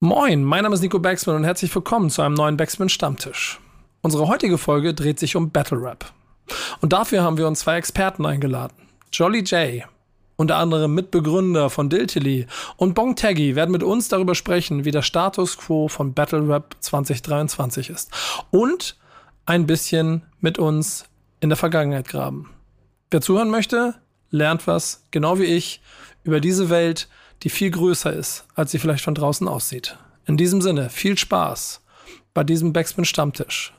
Moin, mein Name ist Nico Baxman und herzlich willkommen zu einem neuen Baxman Stammtisch. Unsere heutige Folge dreht sich um Battle Rap. Und dafür haben wir uns zwei Experten eingeladen. Jolly J, unter anderem Mitbegründer von Diltily, und Bong Taggy werden mit uns darüber sprechen, wie der Status quo von Battle Rap 2023 ist. Und ein bisschen mit uns in der Vergangenheit graben. Wer zuhören möchte, lernt was, genau wie ich, über diese Welt, die viel größer ist, als sie vielleicht von draußen aussieht. In diesem Sinne, viel Spaß bei diesem Backspin Stammtisch.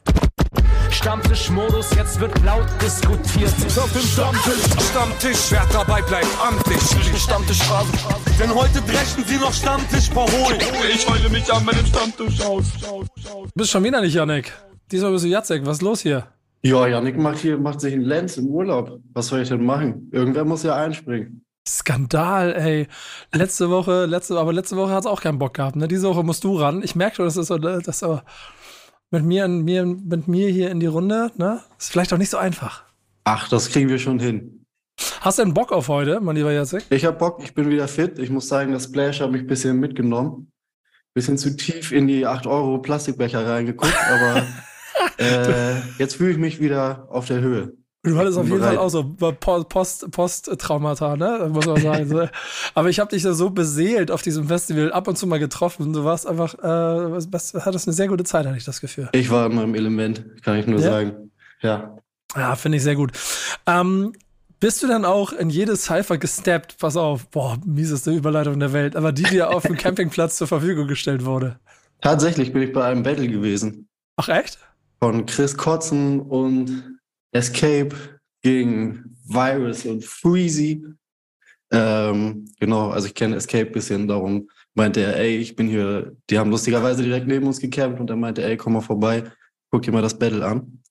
Stammtischmodus, jetzt wird laut diskutiert. Auf dem Stammtisch, Stammtisch, wer dabei bleibt, amtlich. Stammtisch Phase. Denn heute brechen sie noch Stammtisch verholen. Ich heule mich an meinem Stammtisch aus. Du bist schon wieder nicht, Janik. Diesmal bist du Jacek. Was ist los hier? Ja, Janik macht, hier, macht sich einen Lenz im Urlaub. Was soll ich denn machen? Irgendwer muss ja einspringen. Skandal, ey. Letzte Woche, letzte, aber letzte Woche hat es auch keinen Bock gehabt. Ne? Diese Woche musst du ran. Ich merke schon, das ist so, das ist so mit mir, mir, mit mir hier in die Runde, ne? Ist vielleicht auch nicht so einfach. Ach, das kriegen wir schon hin. Hast du denn Bock auf heute, mein lieber Jacek? Ich hab Bock, ich bin wieder fit. Ich muss sagen, das Splash hat mich ein bisschen mitgenommen. Bisschen zu tief in die 8 Euro Plastikbecher reingeguckt, aber äh, jetzt fühle ich mich wieder auf der Höhe. Du hattest auf jeden. Fall auch so Post- Post-Traumata, ne? Muss man sagen. Aber ich habe dich da so beseelt auf diesem Festival ab und zu mal getroffen. Du warst einfach, äh, was, hattest eine sehr gute Zeit, hatte ich das Gefühl. Ich war in meinem Element, kann ich nur Ja? sagen. Ja. Ja, finde ich sehr gut. Ähm, bist du dann auch in jede Cypher gesteppt? Pass auf, boah, mieseste Überleitung der Welt, aber die dir auf dem Campingplatz zur Verfügung gestellt wurde. Tatsächlich bin ich bei einem Battle gewesen. Ach echt? Von Chris Kotzen und Escape gegen Virus und Freezy. Ähm, genau, also ich kenne Escape ein bisschen, darum meinte er, ey, ich bin hier, die haben lustigerweise direkt neben uns gecampt und er meinte, ey, komm mal vorbei, guck dir mal das Battle an.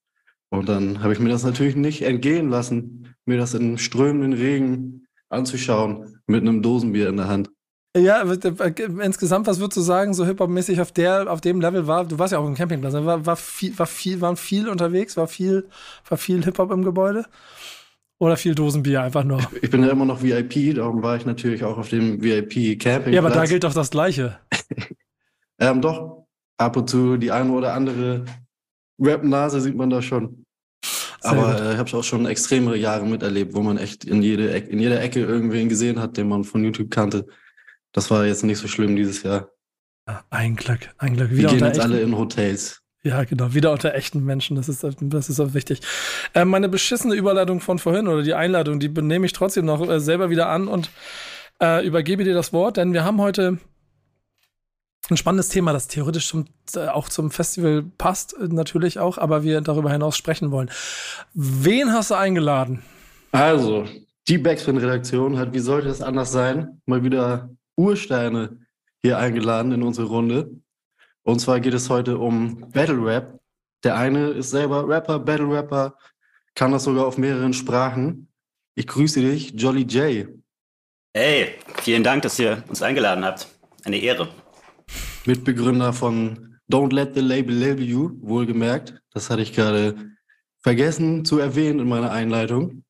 Und dann habe ich mir das natürlich nicht entgehen lassen, mir das in strömenden Regen anzuschauen, mit einem Dosenbier in der Hand. Ja, äh, insgesamt, was würdest du sagen, so Hip-Hop-mäßig auf der, auf dem Level war, du warst ja auch im Campingplatz, ne? war, war viel, war viel, waren viel unterwegs, war viel, war viel Hip-Hop im Gebäude? Oder viel Dosenbier einfach nur? Ich bin ja immer noch VIP, darum war ich natürlich auch auf dem VIP-Campingplatz. Ja, aber da gilt doch das Gleiche. Ähm, doch, ab und zu die eine oder andere Rap-Nase sieht man da schon. Sehr Aber äh, ich habe auch schon extremere Jahre miterlebt, wo man echt in, jede in jeder Ecke irgendwen gesehen hat, den man von YouTube kannte. Das war jetzt nicht so schlimm dieses Jahr. Ja, ein Glück, ein Glück. Wir Wieder gehen unter jetzt echten, alle in Hotels. ja, genau, wieder unter echten Menschen, das ist, das ist auch wichtig. Äh, meine beschissene Überleitung von vorhin oder die Einladung, die nehme ich trotzdem noch äh, selber wieder an und äh, übergebe dir das Wort, denn wir haben heute ein spannendes Thema, das theoretisch zum, äh, auch zum Festival passt, äh, natürlich auch, aber wir darüber hinaus sprechen wollen. Wen hast du eingeladen? Also, die Backspin-Redaktion hat, wie sollte es anders sein, mal wieder Ursteine hier eingeladen in unsere Runde. Und zwar geht es heute um Battle Rap. Der eine ist selber Rapper, Battle Rapper, kann das sogar auf mehreren Sprachen. Ich grüße dich, Jolly J. Hey, vielen Dank, dass ihr uns eingeladen habt. Eine Ehre. Mitbegründer von Don't Let the Label Label You, wohlgemerkt. Das hatte ich gerade vergessen zu erwähnen in meiner Einleitung.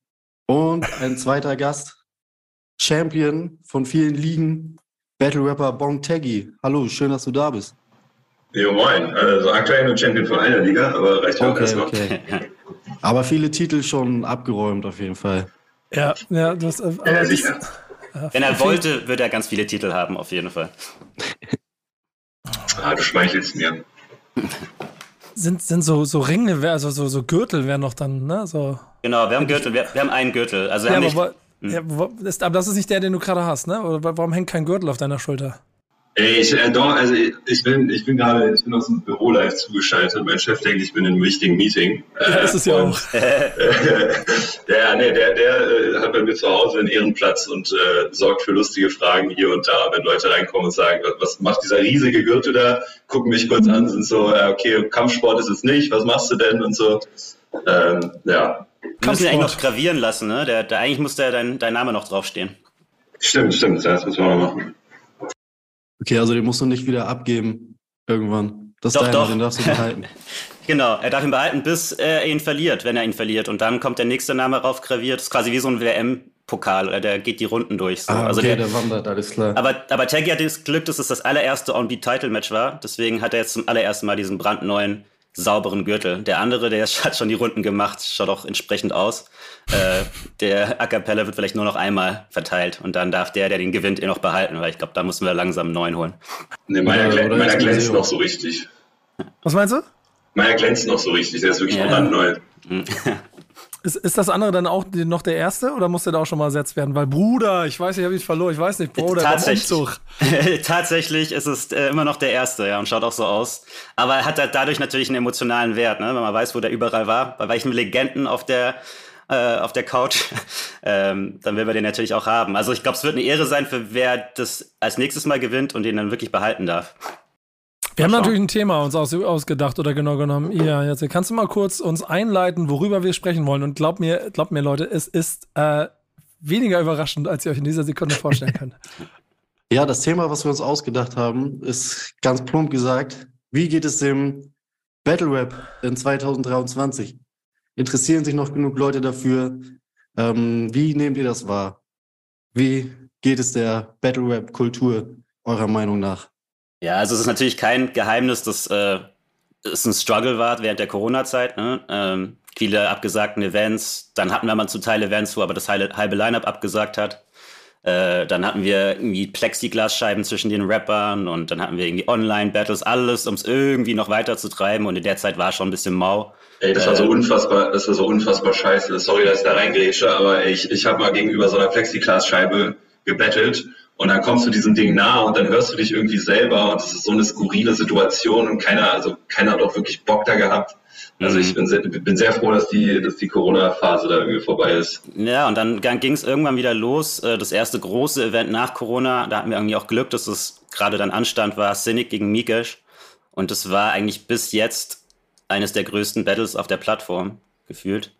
Und ein zweiter Gast, Champion von vielen Ligen, Battle Rapper Bong Taggy. Hallo, schön, dass du da bist. Jo, moin. Also aktuell nur Champion von einer Liga, aber reicht auch Okay, erstmal. okay. Aber viele Titel schon abgeräumt auf jeden Fall. Ja, ja, das, äh, aber Ja, das, sicher. Wenn er wollte, würde er ganz viele Titel haben, auf jeden Fall. Ah, du schmeichelst mir. sind, sind so, so Ringe, also so, so Gürtel wären noch dann, ne? So. Genau, wir haben Gürtel, wir, wir haben einen Gürtel. Also wir Ja, haben nicht, ja, wo, ist, aber das ist nicht der, den du gerade hast, ne? Oder wa- warum hängt kein Gürtel auf deiner Schulter? Ey, ich, äh, doch, also ich- ich bin, ich bin gerade, ich bin aus dem Büro live zugeschaltet. Mein Chef denkt, ich bin in einem wichtigen Meeting. Ja, ist es ja und- auch. der, nee, der, der äh, hat bei mir zu Hause einen Ehrenplatz und äh, sorgt für lustige Fragen hier und da, wenn Leute reinkommen und sagen, was, was macht dieser riesige Gürtel da? Gucken mich kurz an, sind so, äh, okay, Kampfsport ist es nicht, was machst du denn und so. Ähm, ja, wir müssen ihn eigentlich noch gravieren lassen, ne? Der, der, eigentlich muss da dein, dein Name noch draufstehen. stimmt, stimmt, das müssen wir mal machen. Okay, also den musst du nicht wieder abgeben irgendwann. Das Doch, deiner, doch. den darfst du behalten. Genau, er darf ihn behalten, bis er ihn verliert, wenn er ihn verliert. Und dann kommt der nächste Name rauf graviert. Das ist quasi wie so ein Pokal oder der geht die Runden durch. So. Ah, okay, also der, der wandert, alles klar. aber, aber Taggy hat das Glück, dass es das allererste On-Beat-Title-Match war. Deswegen hat er jetzt zum allerersten Mal diesen brandneuen, sauberen Gürtel. Der andere, der hat schon die Runden gemacht, schaut auch entsprechend aus. Äh, der A Cappella wird vielleicht nur noch einmal verteilt und dann darf der, der den gewinnt, eh noch behalten, weil ich glaube, da müssen wir langsam einen neuen holen. Nee, meiner, oder meiner glänzt noch so richtig. Was meinst du? Meiner glänzt noch so richtig, der ist wirklich Ja. brandneu. Ist, ist das andere dann auch die- noch der erste oder muss der da auch schon mal ersetzt werden? Weil Bruder, ich weiß, ich habe ihn verloren, ich weiß nicht, Bruder, Tatsächlich. Tatsächlich ist es äh, immer noch der erste, ja, und schaut auch so aus. Aber er hat halt dadurch natürlich einen emotionalen Wert, ne, wenn man weiß, wo der überall war. Bei welchen Legenden auf der äh, auf der Couch, ähm, dann will man den natürlich auch haben. Also ich glaube, es wird eine Ehre sein, für wer das als nächstes Mal gewinnt und den dann wirklich behalten darf. Wir haben natürlich ein Thema uns aus, ausgedacht oder genau genommen. Ja, jetzt kannst du mal kurz uns einleiten, worüber wir sprechen wollen. Und glaub mir, glaub mir, Leute, es ist äh, weniger überraschend, als ihr euch in dieser Sekunde vorstellen könnt. Ja, das Thema, was wir uns ausgedacht haben, ist ganz plump gesagt, wie geht es dem Battle Rap in 2023? Interessieren sich noch genug Leute dafür? Ähm, wie nehmt ihr das wahr? Wie geht es der Battle Rap Kultur eurer Meinung nach? Ja, also es ist natürlich kein Geheimnis, dass äh, es ein Struggle war während der Corona-Zeit. Ne? Ähm, viele abgesagten Events. Dann hatten wir mal zum Teil Events, wo aber das halbe, Line-Up abgesagt hat. Äh, dann hatten wir irgendwie Plexiglasscheiben zwischen den Rappern und dann hatten wir irgendwie Online-Battles, alles, um es irgendwie noch weiter zu treiben. Und in der Zeit war schon ein bisschen mau. Ey, das war so unfassbar, das war so unfassbar scheiße. Sorry, dass ich da reingrätsche, aber ich, ich habe mal gegenüber so einer Plexiglasscheibe gebettelt und dann kommst du diesem Ding nah und dann hörst du dich irgendwie selber und es ist so eine skurrile Situation und keiner, also keiner hat auch wirklich Bock da gehabt. Also Mhm. ich bin sehr, bin sehr froh, dass die, dass die Corona-Phase da irgendwie vorbei ist. Ja, und dann ging es irgendwann wieder los. Äh, Das erste große Event nach Corona, da hatten wir irgendwie auch Glück, dass es gerade dann anstand, war Cynic gegen Mikesh. Und das war eigentlich bis jetzt eines der größten Battles auf der Plattform, gefühlt.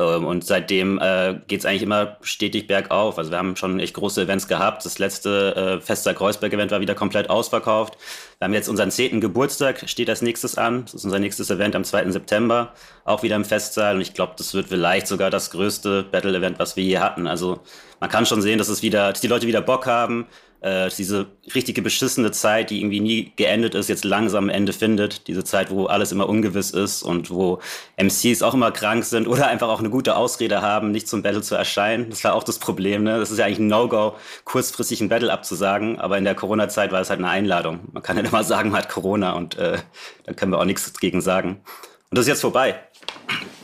Ähm, Und seitdem äh, geht es eigentlich immer stetig bergauf. Also wir haben schon echt große Events gehabt. Das letzte äh, Fester Kreuzberg-Event war wieder komplett ausverkauft. Wir haben jetzt unseren zehnten Geburtstag, steht als nächstes an. Das ist unser nächstes Event am 2. September, auch wieder im Festsaal. Und ich glaube, das wird vielleicht sogar das größte Battle-Event, was wir je hatten. Also man kann schon sehen, dass es wieder, dass die Leute wieder Bock haben, äh, diese richtige beschissene Zeit, die irgendwie nie geendet ist, jetzt langsam ein Ende findet. Diese Zeit, wo alles immer ungewiss ist und wo MCs auch immer krank sind oder einfach auch eine gute Ausrede haben, nicht zum Battle zu erscheinen. Das war auch das Problem. Ne? Das ist ja eigentlich ein No-Go, kurzfristig ein Battle abzusagen, aber in der Corona-Zeit war es halt eine Einladung. Man kann ja immer sagen, man hat Corona und äh, da können wir auch nichts gegen sagen. Und das ist jetzt vorbei.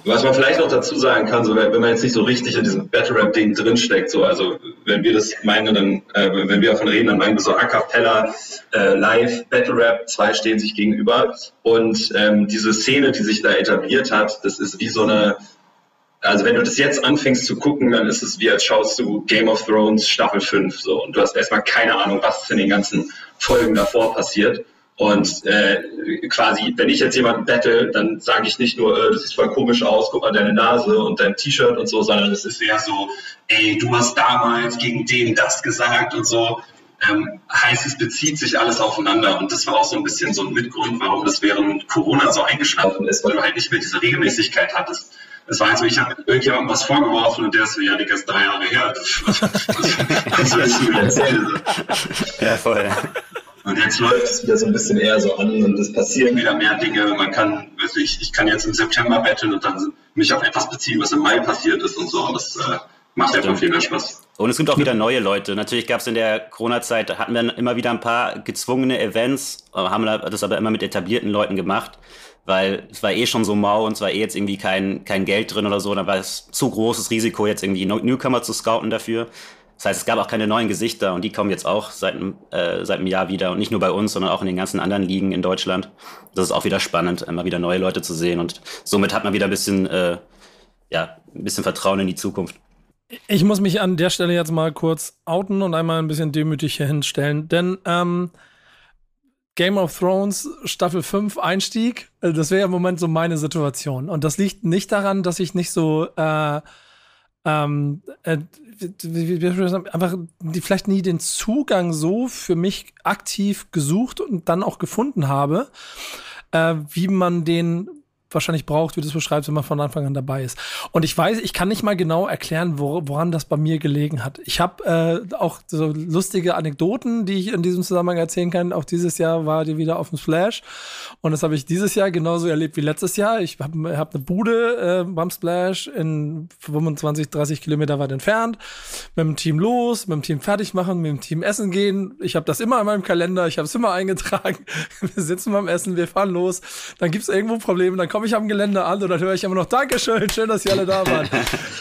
Was man vielleicht noch dazu sagen kann, so, wenn man jetzt nicht so richtig in diesem Battle Rap Ding drinsteckt, so, also wenn wir das meinen, dann, äh, wenn wir davon reden, dann meinen wir so A Cappella, äh, Live, Battle Rap, zwei stehen sich gegenüber und ähm, diese Szene, die sich da etabliert hat, das ist wie so eine, also wenn du das jetzt anfängst zu gucken, dann ist es wie als schaust du Game of Thrones Staffel 5 so und du hast erstmal keine Ahnung, was in den ganzen Folgen davor passiert. Und äh, quasi, wenn ich jetzt jemanden battle, dann sage ich nicht nur, äh, das sieht voll komisch aus, guck mal deine Nase und dein T-Shirt und so, sondern es ist eher so, ey, du hast damals gegen den das gesagt und so. Ähm, heißt, es bezieht sich alles aufeinander. Und das war auch so ein bisschen so ein Mitgrund, warum das während Corona so eingeschlafen ist, weil du halt nicht mehr diese Regelmäßigkeit hattest. Es war halt so, ich habe irgendjemandem was vorgeworfen und der ist so, ja, Digga, ist drei Jahre her. Was, willst du mir erzählen? Ja, voll. Und jetzt läuft es wieder so ein bisschen eher so an und es passieren wieder mehr Dinge. Man kann, also ich, ich kann jetzt im September betteln und dann mich auf etwas beziehen, was im Mai passiert ist und so. Und das äh, macht einfach viel mehr Spaß. Und es gibt auch wieder neue Leute. Natürlich gab es in der Corona-Zeit, da hatten wir immer wieder ein paar gezwungene Events, aber haben das aber immer mit etablierten Leuten gemacht, weil es war eh schon so mau und es war eh jetzt irgendwie kein, kein Geld drin oder so. Da war es zu großes Risiko, jetzt irgendwie Newcomer zu scouten dafür. Das heißt, es gab auch keine neuen Gesichter und die kommen jetzt auch seit, äh, seit einem Jahr wieder und nicht nur bei uns, sondern auch in den ganzen anderen Ligen in Deutschland. Das ist auch wieder spannend, immer wieder neue Leute zu sehen und somit hat man wieder ein bisschen, äh, ja, ein bisschen Vertrauen in die Zukunft. Ich muss mich an der Stelle jetzt mal kurz outen und einmal ein bisschen demütig hier hinstellen, denn ähm, Game of Thrones Staffel 5 Einstieg, äh, das wäre im Moment so meine Situation. Und das liegt nicht daran, dass ich nicht so äh, ähm, einfach vielleicht nie den Zugang so für mich aktiv gesucht und dann auch gefunden habe, äh, wie man den wahrscheinlich braucht, wie du es beschreibst, wenn man von Anfang an dabei ist. Und ich weiß, ich kann nicht mal genau erklären, wor woran das bei mir gelegen hat. Ich habe äh, auch so lustige Anekdoten, die ich in diesem Zusammenhang erzählen kann. Auch dieses Jahr war die wieder auf dem Splash. Und das habe ich dieses Jahr genauso erlebt wie letztes Jahr. Ich habe hab eine Bude äh, beim Splash in 25, 30 Kilometer weit entfernt. Mit dem Team los, mit dem Team fertig machen, mit dem Team essen gehen. Ich habe das immer in meinem Kalender, ich habe es immer eingetragen. Wir sitzen beim Essen, wir fahren los. Dann gibt es irgendwo Probleme, dann komme ich am Gelände an und dann höre ich immer noch Dankeschön, schön, dass ihr alle da waren.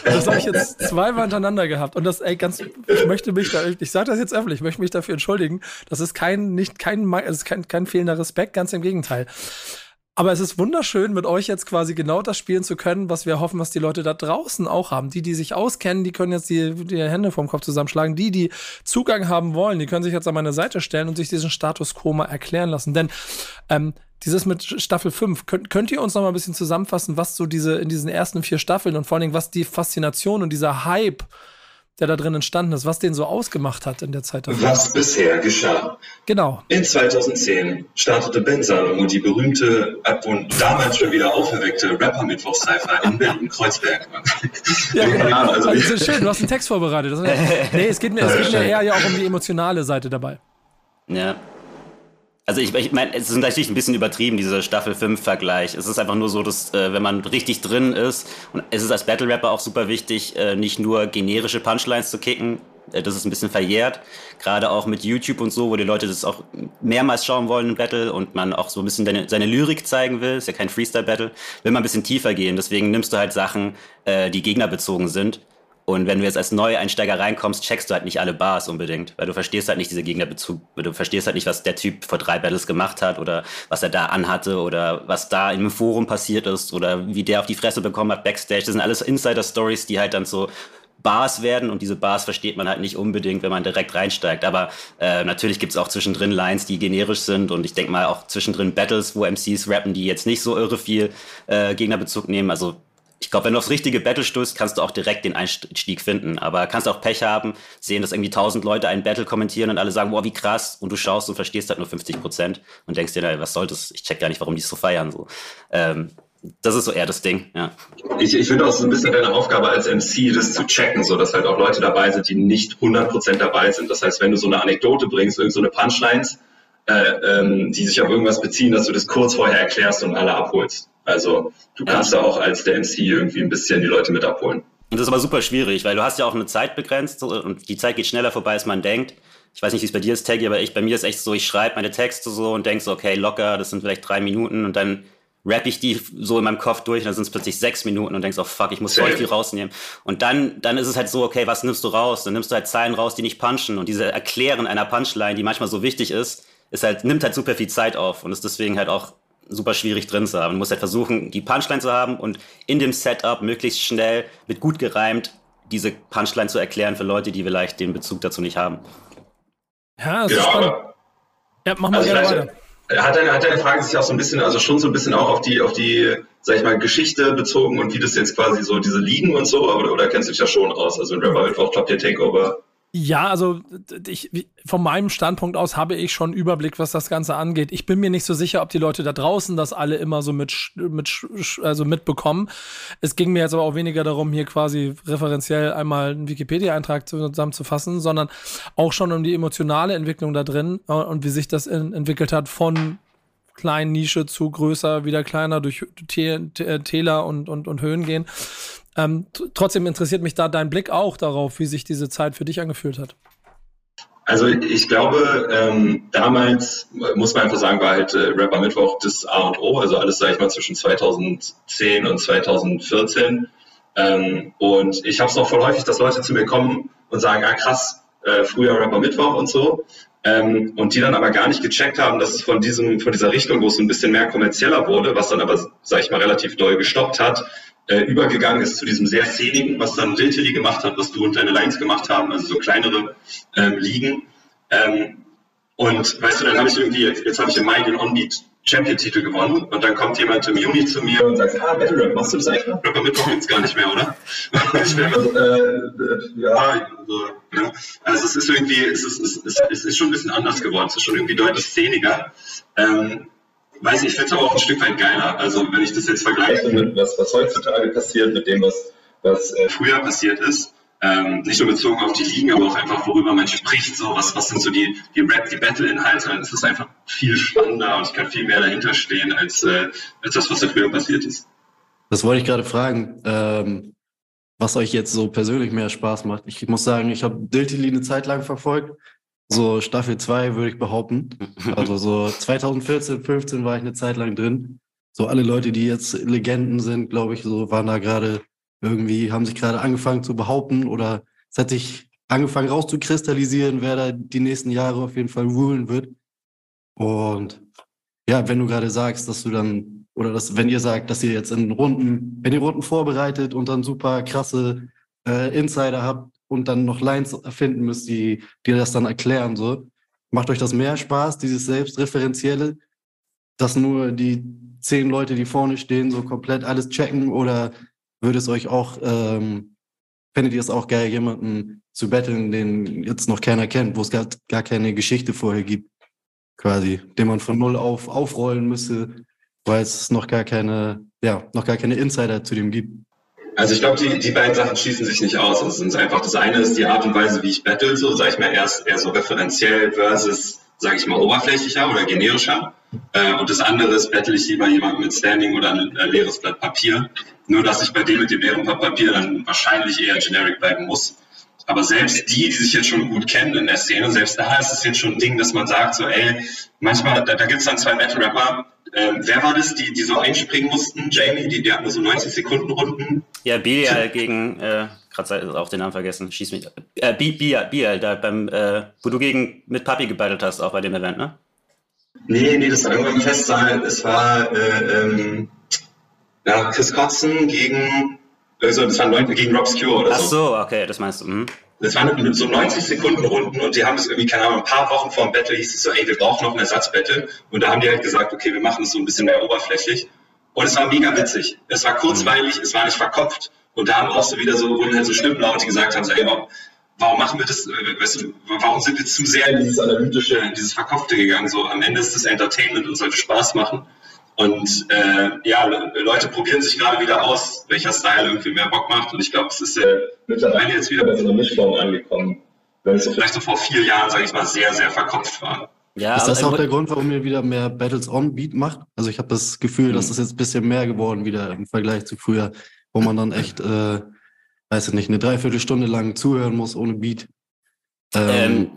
Das habe ich jetzt zweimal hintereinander gehabt. Und das, ey, ganz, ich möchte mich da, ich sage das jetzt öffentlich, ich möchte mich dafür entschuldigen. Das ist kein, nicht, kein, das ist kein, kein fehlender Respekt, ganz im Gegenteil. Aber es ist wunderschön, mit euch jetzt quasi genau das spielen zu können, was wir hoffen, was die Leute da draußen auch haben. Die, die sich auskennen, die können jetzt die, die Hände vom Kopf zusammenschlagen. Die, die Zugang haben wollen, die können sich jetzt an meine Seite stellen und sich diesen Status quo mal erklären lassen. Denn ähm, dieses mit Staffel 5, könnt, könnt ihr uns noch mal ein bisschen zusammenfassen, was so diese in diesen ersten vier Staffeln und vor allen Dingen, was die Faszination und dieser Hype der da drin entstanden ist, was den so ausgemacht hat in der Zeit. Davor. Was bisher geschah. Genau. In 2010 startete Ben Salom die berühmte und damals schon wieder auferweckte Rapper-Mittwoch-Cypher in Berlin-Kreuzberg. ja, genau. Also, also, das ist schön, du hast einen Text vorbereitet. Das, nee, es geht mir, es geht mir eher ja auch um die emotionale Seite dabei. Ja, also ich, ich meine, es ist natürlich ein bisschen übertrieben, dieser Staffel 5-Vergleich. Es ist einfach nur so, dass äh, wenn man richtig drin ist, und es ist als Battle Rapper auch super wichtig, äh, nicht nur generische Punchlines zu kicken, äh, das ist ein bisschen verjährt. Gerade auch mit YouTube und so, wo die Leute das auch mehrmals schauen wollen in Battle und man auch so ein bisschen seine, seine Lyrik zeigen will, ist ja kein Freestyle-Battle, will man ein bisschen tiefer gehen. Deswegen nimmst du halt Sachen, äh, die gegnerbezogen sind und wenn du jetzt als Neueinsteiger reinkommst, checkst du halt nicht alle Bars unbedingt, weil du verstehst halt nicht diese Gegnerbezug, du verstehst halt nicht, was der Typ vor drei Battles gemacht hat oder was er da anhatte oder was da einem Forum passiert ist oder wie der auf die Fresse bekommen hat backstage. Das sind alles Insider-Stories, die halt dann so Bars werden und diese Bars versteht man halt nicht unbedingt, wenn man direkt reinsteigt. Aber äh, natürlich gibt's auch zwischendrin Lines, die generisch sind und ich denke mal auch zwischendrin Battles, wo MCs rappen, die jetzt nicht so irre viel äh, Gegnerbezug nehmen. Also ich glaube, wenn du aufs richtige Battle stößt, kannst du auch direkt den Einstieg finden. Aber kannst auch Pech haben, sehen, dass irgendwie tausend Leute einen Battle kommentieren und alle sagen, boah, wie krass. Und du schaust und verstehst halt nur 50 Prozent und denkst dir, na, was soll das? Ich check gar nicht, warum die so feiern. So. Ähm, das ist so eher das Ding, ja. Ich, ich finde auch so ein bisschen deine Aufgabe als MC, das zu checken, so dass halt auch Leute dabei sind, die nicht 100% dabei sind. Das heißt, wenn du so eine Anekdote bringst, irgend so eine Punchlines, ähm, die sich auf irgendwas beziehen, dass du das kurz vorher erklärst und alle abholst. Also du kannst ja. da auch als der MC irgendwie ein bisschen die Leute mit abholen. Und das ist aber super schwierig, weil du hast ja auch eine Zeit begrenzt und die Zeit geht schneller vorbei, als man denkt. Ich weiß nicht, wie es bei dir ist, Taggy, aber ich, bei mir ist echt so, ich schreibe meine Texte so und denke so, okay, locker, das sind vielleicht drei Minuten und dann rapp ich die so in meinem Kopf durch und dann sind es plötzlich sechs Minuten und denkst, oh fuck, ich muss voll viel rausnehmen. Und dann, dann ist es halt so, okay, was nimmst du raus? Dann nimmst du halt Zeilen raus, die nicht punchen und diese Erklären einer Punchline, die manchmal so wichtig ist, ist halt, nimmt halt super viel Zeit auf und ist deswegen halt auch super schwierig drin zu haben. Du musst halt versuchen, die Punchline zu haben und in dem Setup möglichst schnell mit gut gereimt diese Punchline zu erklären für Leute, die vielleicht den Bezug dazu nicht haben. Ja, das ja, ist spannend. Ja, mach mal also gerne weiter. Hat deine, hat deine Frage sich auch so ein bisschen, also schon so ein bisschen auch auf die, auf die, sag ich mal, Geschichte bezogen und wie das jetzt quasi so diese Ligen und so, oder, oder kennst du dich ja schon aus? Also in Rapper Mittwoch, Top Tier Takeover ja, also ich, von meinem Standpunkt aus habe ich schon Überblick, was das Ganze angeht. Ich bin mir nicht so sicher, ob die Leute da draußen das alle immer so mit, mit also mitbekommen. Es ging mir jetzt aber auch weniger darum, hier quasi referenziell einmal einen Wikipedia-Eintrag zusammenzufassen, sondern auch schon um die emotionale Entwicklung da drin äh, und wie sich das in, entwickelt hat von kleinen Nische zu größer, wieder kleiner durch Täler und, und, und Höhen gehen. Ähm, trotzdem interessiert mich da dein Blick auch darauf, wie sich diese Zeit für dich angefühlt hat. Also ich glaube, ähm, damals muss man einfach sagen, war halt äh, Rapper Mittwoch das A und O, also alles, sage ich mal, zwischen 2010 und 2014. Ähm, und ich habe es noch voll häufig, dass Leute zu mir kommen und sagen, ah krass, äh, früher Rapper Mittwoch und so. Ähm, und die dann aber gar nicht gecheckt haben, dass es von diesem, von dieser Richtung, wo es ein bisschen mehr kommerzieller wurde, was dann aber, sage ich mal, relativ doll gestoppt hat, äh, übergegangen ist zu diesem sehr szenigen, was dann Diltily gemacht hat, was du und deine Lines gemacht haben, also so kleinere ähm, Ligen. Ähm, und weißt du, dann habe ich irgendwie, jetzt, jetzt habe ich im Mai den Onbeat Champion-Titel gewonnen und dann kommt jemand im Juni zu mir und sagt, ah, Battle Rap, machst du das eigentlich noch? Rapper Mittwoch gibt's gar nicht mehr, oder? ich bin so, äh, ja, so, ja, also es ist irgendwie, es ist, es, ist, es ist schon ein bisschen anders geworden, es ist schon irgendwie deutlich szeniger. Ähm, weiß ich, ich finde es aber auch ein Stück weit geiler. Also wenn ich das jetzt vergleiche mit was, was heutzutage passiert, mit dem, was, was äh, früher passiert ist, ähm, nicht nur bezogen auf die Ligen, aber auch einfach, worüber man spricht, so was, was sind so die, die Rap, die Battle-Inhalte. Es ist einfach viel spannender und ich kann viel mehr dahinter stehen, als, äh, als das, was da früher passiert ist. Das wollte ich gerade fragen, ähm, was euch jetzt so persönlich mehr Spaß macht. Ich muss sagen, ich habe Diltily eine Zeit lang verfolgt. So Staffel 2 würde ich behaupten. Also so 2014, 15 war ich eine Zeit lang drin. So alle Leute, die jetzt Legenden sind, glaube ich, so waren da gerade irgendwie, haben sich gerade angefangen zu behaupten oder es hat sich angefangen rauszukristallisieren, wer da die nächsten Jahre auf jeden Fall rulen wird. Und ja, wenn du gerade sagst, dass du dann, oder dass, wenn ihr sagt, dass ihr jetzt in Runden, wenn ihr Runden vorbereitet und dann super krasse äh, Insider habt und dann noch Lines erfinden müsst, die, die das dann erklären, so, macht euch das mehr Spaß, dieses Selbstreferenzielle, dass nur die zehn Leute, die vorne stehen, so komplett alles checken oder würde es euch auch, ähm, findet ihr es auch geil, jemanden zu betteln, den jetzt noch keiner kennt, wo es gar, gar keine Geschichte vorher gibt, quasi, den man von null auf aufrollen müsste, weil es noch gar keine, ja, noch gar keine Insider zu dem gibt. Also ich glaube, die, die beiden Sachen schließen sich nicht aus. Es ist einfach, das eine ist die Art und Weise, wie ich battle, so sage ich mal, erst eher so referenziell versus, sage ich mal, oberflächlicher oder generischer. Äh, und das andere ist, battle ich lieber jemanden mit Standing oder ein äh, leeres Blatt Papier. Nur, dass ich bei dem mit dem leeren Blatt Papier dann wahrscheinlich eher generic bleiben muss. Aber selbst die, die sich jetzt schon gut kennen in der Szene, selbst da ist es jetzt schon ein Ding, dass man sagt, so, ey, manchmal, da, da gibt es dann zwei Battle-Rapper, ähm, wer war das, die, die so einspringen mussten? Jamie, die, die hatten so 90 Sekunden Runden. Ja, Bial gegen, äh, gerade auch den Namen vergessen, schieß mich. Äh, Bial, Bial, da beim, äh, wo du gegen mit Papi gebattelt hast, auch bei dem Event, ne? Nee, nee, das war irgendwann im Festsaal. Es war äh, ähm, ja, Chris Kotzen gegen, also das war gegen Rob Cure oder so. Ach so, okay, das meinst du. Mhm. Das waren so 90 Sekunden Runden und die haben es irgendwie, keine Ahnung, ein paar Wochen vor dem Battle hieß es so, ey, wir brauchen noch ein Ersatzbattle. Und da haben die halt gesagt, okay, wir machen es so ein bisschen mehr oberflächlich. Und es war mega witzig. Es war kurzweilig, es war nicht verkopft. Und da haben auch so wieder so, wurden halt so Stimmenlaute, die gesagt haben, so, ey, warum machen wir das, äh, weißt du, warum sind wir zu sehr in dieses Analytische, in dieses Verkopfte gegangen? So, am Ende ist das Entertainment und sollte Spaß machen. Und äh, ja, Leute probieren sich gerade wieder aus, welcher Style irgendwie mehr Bock macht. Und ich glaube, es ist äh, mittlerweile jetzt wieder bei so einer Mischform angekommen, wenn es so vielleicht so vor vier Jahren, sage ich mal, sehr, sehr verkopft war. Ja, ist das auch der Grund, warum ihr wieder mehr Battles on Beat macht? Also ich habe das Gefühl, dass das jetzt ein bisschen mehr geworden wieder im Vergleich zu früher, wo man dann echt, äh, weiß ich nicht, eine Dreiviertelstunde lang zuhören muss ohne Beat. Ähm,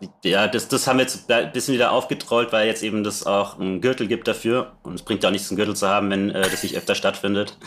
ähm, ja, das, das haben wir jetzt ein bisschen wieder aufgetrollt, weil jetzt eben das auch einen Gürtel gibt dafür. Und es bringt ja auch nichts, einen Gürtel zu haben, wenn äh, das nicht öfter stattfindet.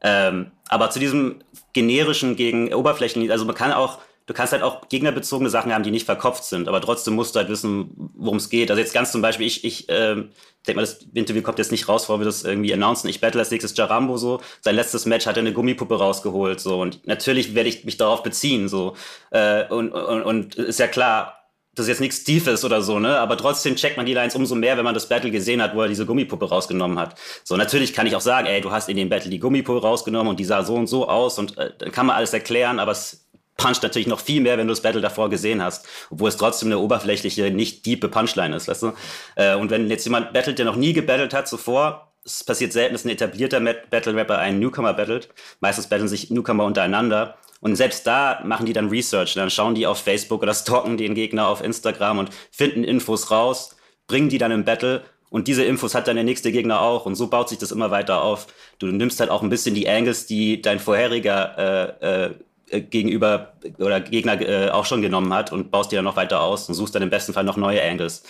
Ähm, aber zu diesem generischen gegen Oberflächen, also man kann auch du kannst halt auch gegnerbezogene Sachen haben, die nicht verkopft sind, aber trotzdem musst du halt wissen, worum es geht. Also jetzt ganz zum Beispiel, ich, ich ähm, denke mal, das Interview kommt jetzt nicht raus, bevor wir das irgendwie announcen. Ich battle als nächstes Jarambo so. Sein letztes Match hat er eine Gummipuppe rausgeholt so und natürlich werde ich mich darauf beziehen so äh, und, und, und ist ja klar, das ist jetzt nichts Tiefes oder so, ne? Aber trotzdem checkt man die Lines umso mehr, wenn man das Battle gesehen hat, wo er diese Gummipuppe rausgenommen hat. So, natürlich kann ich auch sagen, ey, du hast in dem Battle die Gummipuppe rausgenommen und die sah so und so aus und äh, dann kann man alles erklären, aber es puncht natürlich noch viel mehr, wenn du das Battle davor gesehen hast, obwohl es trotzdem eine oberflächliche, nicht diepe Punchline ist, weißt du? Äh, und wenn jetzt jemand battelt, der noch nie gebattelt hat zuvor, es passiert selten, dass ein etablierter Battle-Rapper einen Newcomer battelt. Meistens battlen sich Newcomer untereinander. Und selbst da machen die dann Research. Dann schauen die auf Facebook oder stalken den Gegner auf Instagram und finden Infos raus, bringen die dann im Battle und diese Infos hat dann der nächste Gegner auch und so baut sich das immer weiter auf. Du nimmst halt auch ein bisschen die Angles, die dein vorheriger äh, äh, gegenüber oder Gegner äh, auch schon genommen hat und baust die dann noch weiter aus und suchst dann im besten Fall noch neue Angles.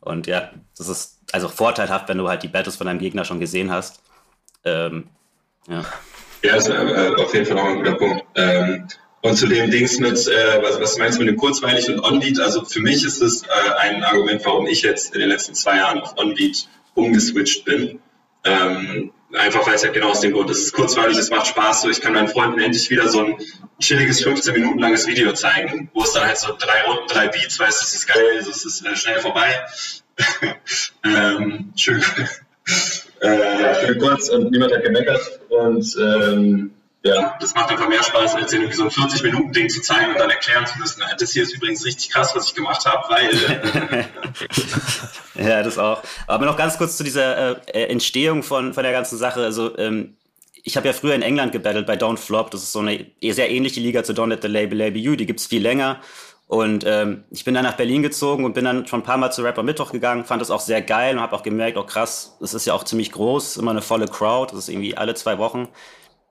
Und ja, das ist also vorteilhaft, wenn du halt die Battles von deinem Gegner schon gesehen hast. Ähm, ja. Ja, ist äh, auf jeden Fall auch ein guter Punkt. Ähm, und zu dem Dings mit, äh, was, was meinst du mit dem kurzweilig und On-Beat? Also für mich ist es äh, ein Argument, warum ich jetzt in den letzten zwei Jahren auf On-Beat umgeswitcht bin. Ähm, Einfach weil es ja genau aus dem Grund ist. Es ist kurzweilig, es macht Spaß. So, ich kann meinen Freunden endlich wieder so ein chilliges 15 Minuten langes Video zeigen, wo es dann halt so drei Runden, drei Beats, weißt du, es ist geil, es ist äh, schnell vorbei. ähm, schön, äh, schön kurz und niemand hat gemeckert. Und ähm, Ja, das macht einfach mehr Spaß, als irgendwie so ein 40-Minuten-Ding zu zeigen und dann erklären zu müssen, das hier ist übrigens richtig krass, was ich gemacht habe, weil. ja, das auch. Aber noch ganz kurz zu dieser äh, Entstehung von, von der ganzen Sache. Also, ähm, ich habe ja früher in England gebettelt bei Don't Flop. Das ist so eine sehr ähnliche Liga zu Don't Let the Label Label You. Die gibt's viel länger. Und ähm, ich bin dann nach Berlin gezogen und bin dann schon ein paar Mal zu Rapper Mittwoch gegangen, fand das auch sehr geil und habe auch gemerkt, oh krass, das ist ja auch ziemlich groß, immer eine volle Crowd, das ist irgendwie alle zwei Wochen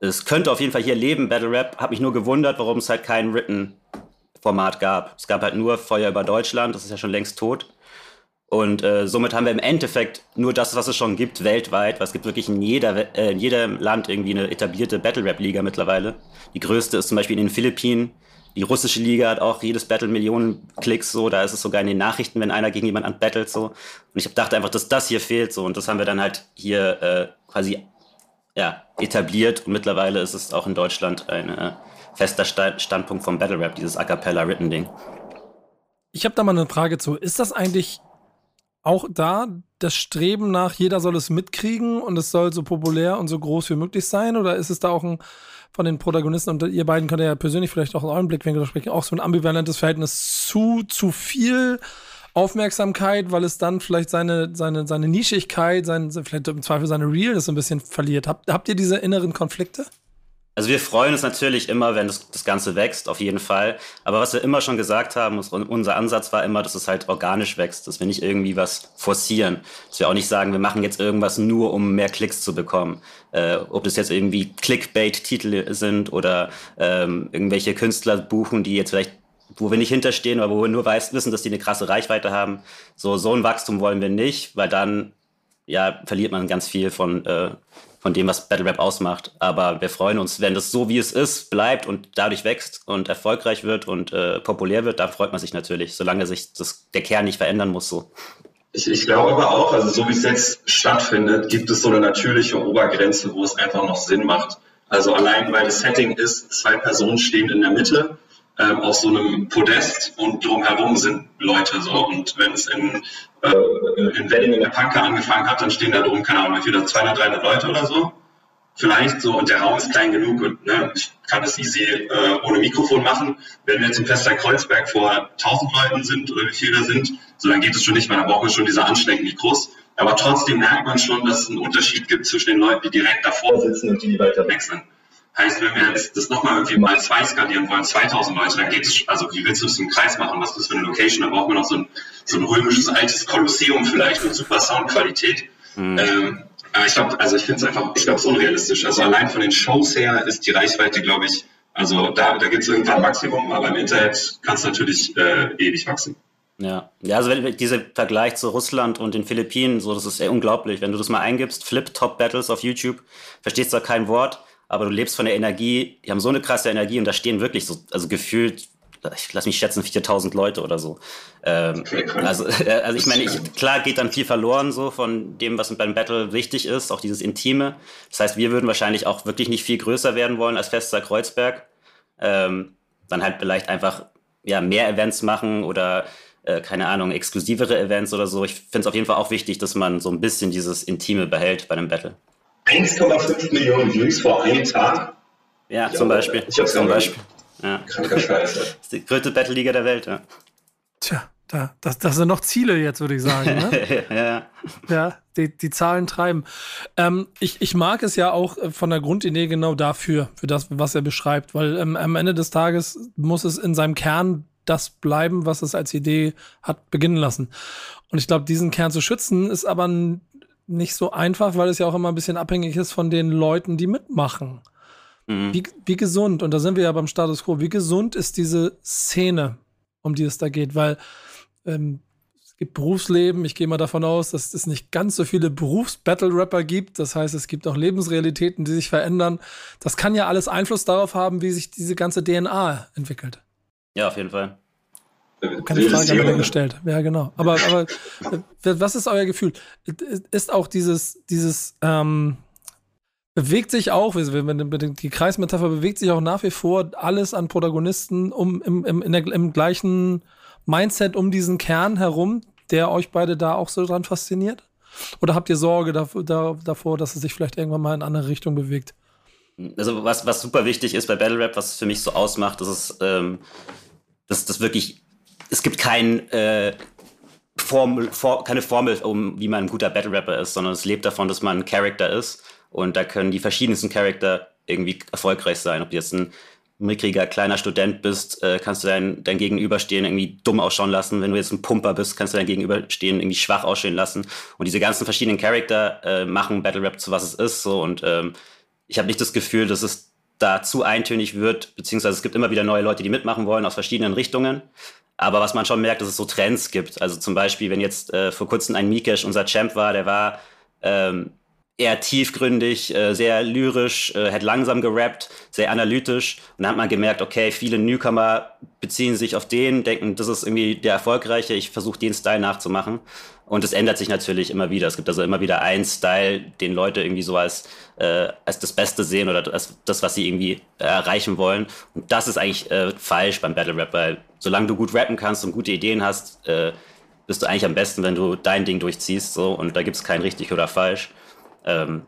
es könnte auf jeden Fall hier leben, Battle Rap. Hab mich nur gewundert, warum es halt kein Written-Format gab. Es gab halt nur Feuer über Deutschland, das ist ja schon längst tot. Und äh, somit haben wir im Endeffekt nur das, was es schon gibt, weltweit. Weil es gibt wirklich in, jeder, äh, in jedem Land irgendwie eine etablierte Battle-Rap-Liga mittlerweile. Die größte ist zum Beispiel in den Philippinen. Die russische Liga hat auch jedes Battle Millionen Klicks so. Da ist es sogar in den Nachrichten, wenn einer gegen jemanden battelt so. Und ich dachte einfach, dass das hier fehlt so. Und das haben wir dann halt hier äh, quasi ja, etabliert und mittlerweile ist es auch in Deutschland ein äh, fester Standpunkt vom Battle Rap, dieses A cappella Written Ding. Ich habe da mal eine Frage zu. Ist das eigentlich auch da das Streben nach, jeder soll es mitkriegen und es soll so populär und so groß wie möglich sein? Oder ist es da auch ein von den Protagonisten und ihr beiden könnt ja persönlich vielleicht auch einen euren Blickwinkel sprechen, auch so ein ambivalentes Verhältnis zu, zu viel Aufmerksamkeit, weil es dann vielleicht seine, seine, seine Nischigkeit, sein, vielleicht im Zweifel seine Realness ein bisschen verliert. Habt, habt ihr diese inneren Konflikte? Also wir freuen uns natürlich immer, wenn das, das Ganze wächst, auf jeden Fall. Aber was wir immer schon gesagt haben, unser Ansatz war immer, dass es halt organisch wächst, dass wir nicht irgendwie was forcieren. Dass wir auch nicht sagen, wir machen jetzt irgendwas nur, um mehr Klicks zu bekommen. Äh, ob das jetzt irgendwie Clickbait-Titel sind oder ähm, irgendwelche Künstler buchen, die jetzt vielleicht wo wir nicht hinterstehen oder wo wir nur weiß, wissen, dass die eine krasse Reichweite haben. So, so ein Wachstum wollen wir nicht, weil dann ja, verliert man ganz viel von, äh, von dem, was Battle Rap ausmacht. Aber wir freuen uns, wenn das so wie es ist, bleibt und dadurch wächst und erfolgreich wird und äh, populär wird, da freut man sich natürlich, solange sich das, der Kern nicht verändern muss. So. Ich, ich glaube aber auch, also so wie es jetzt stattfindet, gibt es so eine natürliche Obergrenze, wo es einfach noch Sinn macht. Also allein weil das Setting ist, zwei Personen stehen in der Mitte ähm, auf so einem Podest und drumherum sind Leute so. Und wenn es in, äh, in Wedding in der Punker angefangen hat, dann stehen da drum, keine Ahnung, wieder 200, 300 Leute oder so. Vielleicht so, und der Raum ist klein genug und ne, ich kann das easy äh, ohne Mikrofon machen. Wenn wir jetzt im Fester Kreuzberg vor 1000 Leuten sind oder wie viele da sind, so dann geht es schon nicht mehr, dann brauchen wir schon diese Ansteckmikros. Aber trotzdem merkt man schon, dass es einen Unterschied gibt zwischen den Leuten, die direkt davor sitzen und die, die weiter weg sind. Heißt, wenn wir jetzt das nochmal irgendwie mal zwei skalieren wollen, 2000 Leute, dann geht es, also wie willst du das im Kreis machen? Was ist das für eine Location? Da braucht man noch so ein, so ein römisches altes Kolosseum vielleicht mit super Soundqualität. Mhm. Ähm, aber ich glaube, also ich finde es einfach, ich glaube, es ist unrealistisch. Also allein von den Shows her ist die Reichweite, glaube ich, also da, da gibt es irgendwann ein Maximum, aber im Internet kann es natürlich äh, ewig wachsen. Ja, ja, also wenn, dieser Vergleich zu Russland und den Philippinen, so, das ist eher unglaublich. Wenn du das mal eingibst, Flip Top Battles auf YouTube, verstehst du da kein Wort aber du lebst von der Energie, die haben so eine krasse Energie und da stehen wirklich so, also gefühlt, ich lass mich schätzen, 4000 Leute oder so. Ähm, also, äh, also ich meine, ich, klar geht dann viel verloren so von dem, was beim Battle wichtig ist, auch dieses Intime. Das heißt, wir würden wahrscheinlich auch wirklich nicht viel größer werden wollen als Fester Kreuzberg. Ähm, dann halt vielleicht einfach ja, mehr Events machen oder äh, keine Ahnung, exklusivere Events oder so. Ich finde es auf jeden Fall auch wichtig, dass man so ein bisschen dieses Intime behält bei einem Battle. 1,5 Millionen Views vor einem Tag. Ja, zum Beispiel. Ich hab's zum Beispiel. Ja. Kranker Scheiße. Das ist die größte Battle-Liga der Welt, ja. Tja, da, das, das sind noch Ziele jetzt, würde ich sagen. Ne? ja. Ja, die, die Zahlen treiben. Ähm, ich, ich mag es ja auch von der Grundidee genau dafür, für das, was er beschreibt, weil ähm, am Ende des Tages muss es in seinem Kern das bleiben, was es als Idee hat beginnen lassen. Und ich glaube, diesen Kern zu schützen, ist aber nicht so einfach, weil es ja auch immer ein bisschen abhängig ist von den Leuten, die mitmachen. Mhm. Wie, wie gesund, und da sind wir ja beim Status quo, wie gesund ist diese Szene, um die es da geht? Weil ähm, es gibt Berufsleben, ich gehe mal davon aus, dass es nicht ganz so viele Berufs-Battle-Rapper gibt. Das heißt, es gibt auch Lebensrealitäten, die sich verändern. Das kann ja alles Einfluss darauf haben, wie sich diese ganze DNA entwickelt. Ja, auf jeden Fall. Keine Frage an mir gestellt. Ja, genau. Aber, aber äh, was ist euer Gefühl? Ist auch dieses, dieses, ähm, bewegt sich auch, die Kreismetapher bewegt sich auch nach wie vor alles an Protagonisten um, im, im, in der, im gleichen Mindset um diesen Kern herum, der euch beide da auch so dran fasziniert? Oder habt ihr Sorge davor, davor dass es sich vielleicht irgendwann mal in eine andere Richtung bewegt? Also was, was super wichtig ist bei Battle Rap, was es für mich so ausmacht, das ist, ähm, dass das wirklich, es gibt kein, äh, Formel, for, keine Formel, um wie man ein guter Battle Rapper ist, sondern es lebt davon, dass man ein Charakter ist. Und da können die verschiedensten Charakter irgendwie erfolgreich sein. Ob du jetzt ein mickriger kleiner Student bist, äh, kannst du dein, dein Gegenüberstehen irgendwie dumm ausschauen lassen. Wenn du jetzt ein Pumper bist, kannst du dein Gegenüberstehen irgendwie schwach aussehen lassen. Und diese ganzen verschiedenen Charakter äh, machen Battle Rap zu was es ist. So und ähm, ich habe nicht das Gefühl, dass es da zu eintönig wird, beziehungsweise es gibt immer wieder neue Leute, die mitmachen wollen aus verschiedenen Richtungen. Aber was man schon merkt, dass es so Trends gibt. Also zum Beispiel, wenn jetzt äh, vor kurzem ein Mikesh unser Champ war, der war ähm, eher tiefgründig, äh, sehr lyrisch, äh, hat langsam gerappt, sehr analytisch. Und dann hat man gemerkt, okay, viele Newcomer beziehen sich auf den, denken, das ist irgendwie der Erfolgreiche, ich versuche den Style nachzumachen. Und es ändert sich natürlich immer wieder. Es gibt also immer wieder einen Style, den Leute irgendwie so als, äh, als das Beste sehen oder als das, was sie irgendwie erreichen wollen. Und das ist eigentlich äh, falsch beim Battle Rap, weil solange du gut rappen kannst und gute Ideen hast, äh, bist du eigentlich am besten, wenn du dein Ding durchziehst. So, und da gibt es kein richtig oder falsch. Ähm,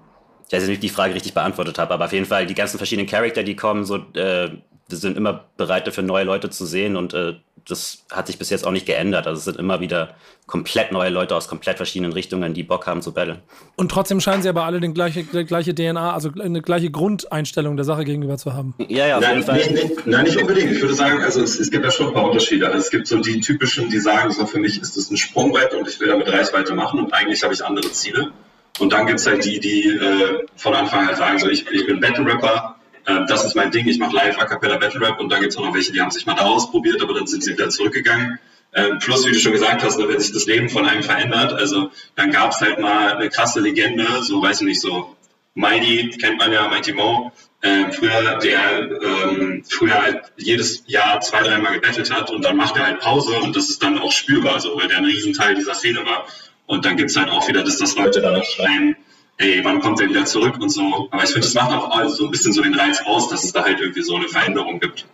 ich weiß nicht, ob ich die Frage richtig beantwortet habe, aber auf jeden Fall die ganzen verschiedenen Charakter, die kommen, so, äh, wir sind immer bereit dafür, neue Leute zu sehen und äh, das hat sich bis jetzt auch nicht geändert. Also es sind immer wieder komplett neue Leute aus komplett verschiedenen Richtungen, die Bock haben zu battlen. Und trotzdem scheinen sie aber alle den gleiche, die gleiche DNA, also eine gleiche Grundeinstellung der Sache gegenüber zu haben. Ja, ja, auf Nein, jeden Fall. nicht, nicht, nein, nicht unbedingt. Ich würde sagen, also es, es gibt ja schon ein paar Unterschiede. Also es gibt so die typischen, die sagen, so für mich ist das ein Sprungbrett und ich will damit Reichweite machen und eigentlich habe ich andere Ziele. Und dann gibt es halt die, die äh, von Anfang an sagen, so ich, ich bin Battle Rapper, äh, das ist mein Ding, ich mache live A Cappella Battle Rap und dann gibt es auch noch welche, die haben sich mal da ausprobiert, aber dann sind sie wieder zurückgegangen. Äh, plus, wie du schon gesagt hast, wenn sich das Leben von einem verändert, also dann gab es halt mal eine krasse Legende, so weiß ich nicht, so Mighty, kennt man ja, Mighty Mo, äh, früher, der ähm, früher halt jedes Jahr zwei, dreimal gebettelt hat und dann macht er halt Pause und das ist dann auch spürbar, so, weil der ein Riesenteil dieser Szene war. Und dann gibt es halt auch wieder, dass das Leute danach schreien, ey, wann kommt er wieder zurück und so. Aber ich finde, das macht auch so ein bisschen so den Reiz aus, dass es da halt irgendwie so eine Veränderung gibt.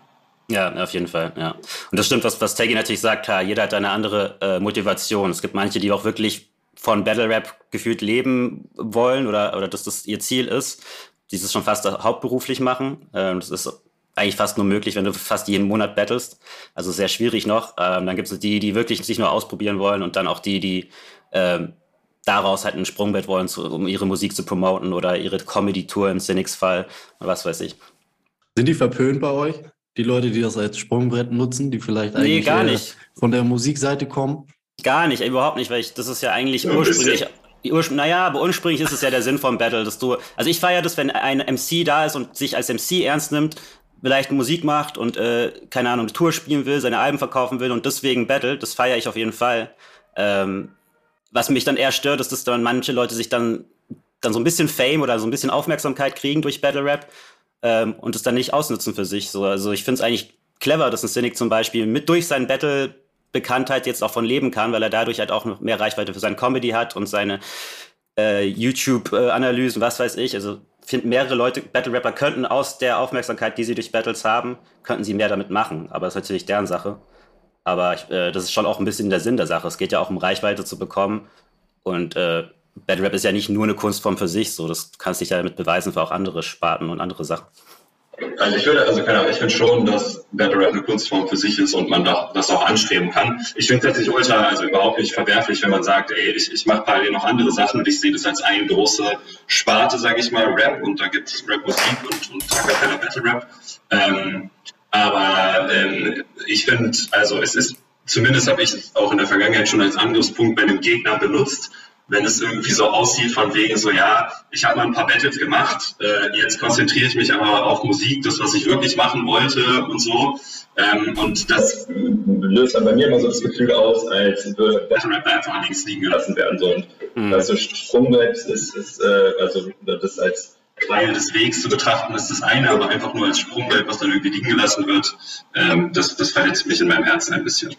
Ja, auf jeden Fall, ja. Und das stimmt, was, was Taggy natürlich sagt, ja, jeder hat eine andere äh, Motivation. Es gibt manche, die auch wirklich von Battle Rap gefühlt leben wollen oder, oder dass das ihr Ziel ist, die das schon fast hauptberuflich machen. Ähm, das ist eigentlich fast nur möglich, wenn du fast jeden Monat battlest. Also sehr schwierig noch. Ähm, dann gibt es die, die wirklich sich nur ausprobieren wollen und dann auch die, die ähm, daraus halt ein Sprungbrett wollen, zu, um ihre Musik zu promoten oder ihre Comedy-Tour im Cynics-Fall, was weiß ich. Sind die verpönt bei euch? Die Leute, die das als Sprungbrett nutzen, die vielleicht eigentlich nee, gar äh, nicht. von der Musikseite kommen? Gar nicht, überhaupt nicht, weil ich, das ist ja eigentlich ursprünglich. Urspr naja, aber ursprünglich ist es ja der Sinn vom Battle, dass du. Also ich feiere das, wenn ein MC da ist und sich als MC ernst nimmt, vielleicht Musik macht und, äh, keine Ahnung, eine Tour spielen will, seine Alben verkaufen will und deswegen battelt, das feiere ich auf jeden Fall. Ähm, was mich dann eher stört, ist, dass dann manche Leute sich dann, dann so ein bisschen Fame oder so ein bisschen Aufmerksamkeit kriegen durch Battle Rap ähm, und es dann nicht ausnutzen für sich. So, also ich finde es eigentlich clever, dass ein Cynic zum Beispiel mit durch seinen Battle Bekanntheit jetzt auch von leben kann, weil er dadurch halt auch noch mehr Reichweite für seine Comedy hat und seine äh, YouTube-Analysen, was weiß ich. Also finde mehrere Leute, Battle Rapper könnten aus der Aufmerksamkeit, die sie durch Battles haben, könnten sie mehr damit machen. Aber das ist natürlich deren Sache. Aber ich, äh, das ist schon auch ein bisschen der Sinn der Sache. Es geht ja auch um Reichweite zu bekommen. Und äh, Battle Rap ist ja nicht nur eine Kunstform für sich, so das kannst dich ja damit beweisen für auch andere Sparten und andere Sachen. Also ich würde, also keine Ahnung, ich finde schon, dass Battle Rap eine Kunstform für sich ist und man das auch anstreben kann. Ich finde es tatsächlich ultra, also überhaupt nicht verwerflich, wenn man sagt, ey, ich, ich mache parallel noch andere Sachen und ich sehe das als eine große Sparte, sage ich mal, Rap und da gibt es Rap-Musik und, und Acapella Battle Rap. Ähm, aber ähm, ich finde, also es ist, zumindest habe ich es auch in der Vergangenheit schon als Angriffspunkt bei einem Gegner benutzt, wenn es irgendwie so aussieht von wegen so, ja, ich habe mal ein paar Battles gemacht, äh, jetzt konzentriere ich mich aber auf Musik, das, was ich wirklich machen wollte und so. Ähm, und das löst dann bei mir immer so das Gefühl aus, als würde Battle Rap einfach links liegen gelassen werden. So. Und mhm. also Sprungbrett ist, ist äh, also das als Teil des Wegs zu betrachten, ist das eine, aber einfach nur als Sprungbrett, was dann irgendwie liegen gelassen wird, ähm, das, das verletzt mich in meinem Herzen ein bisschen.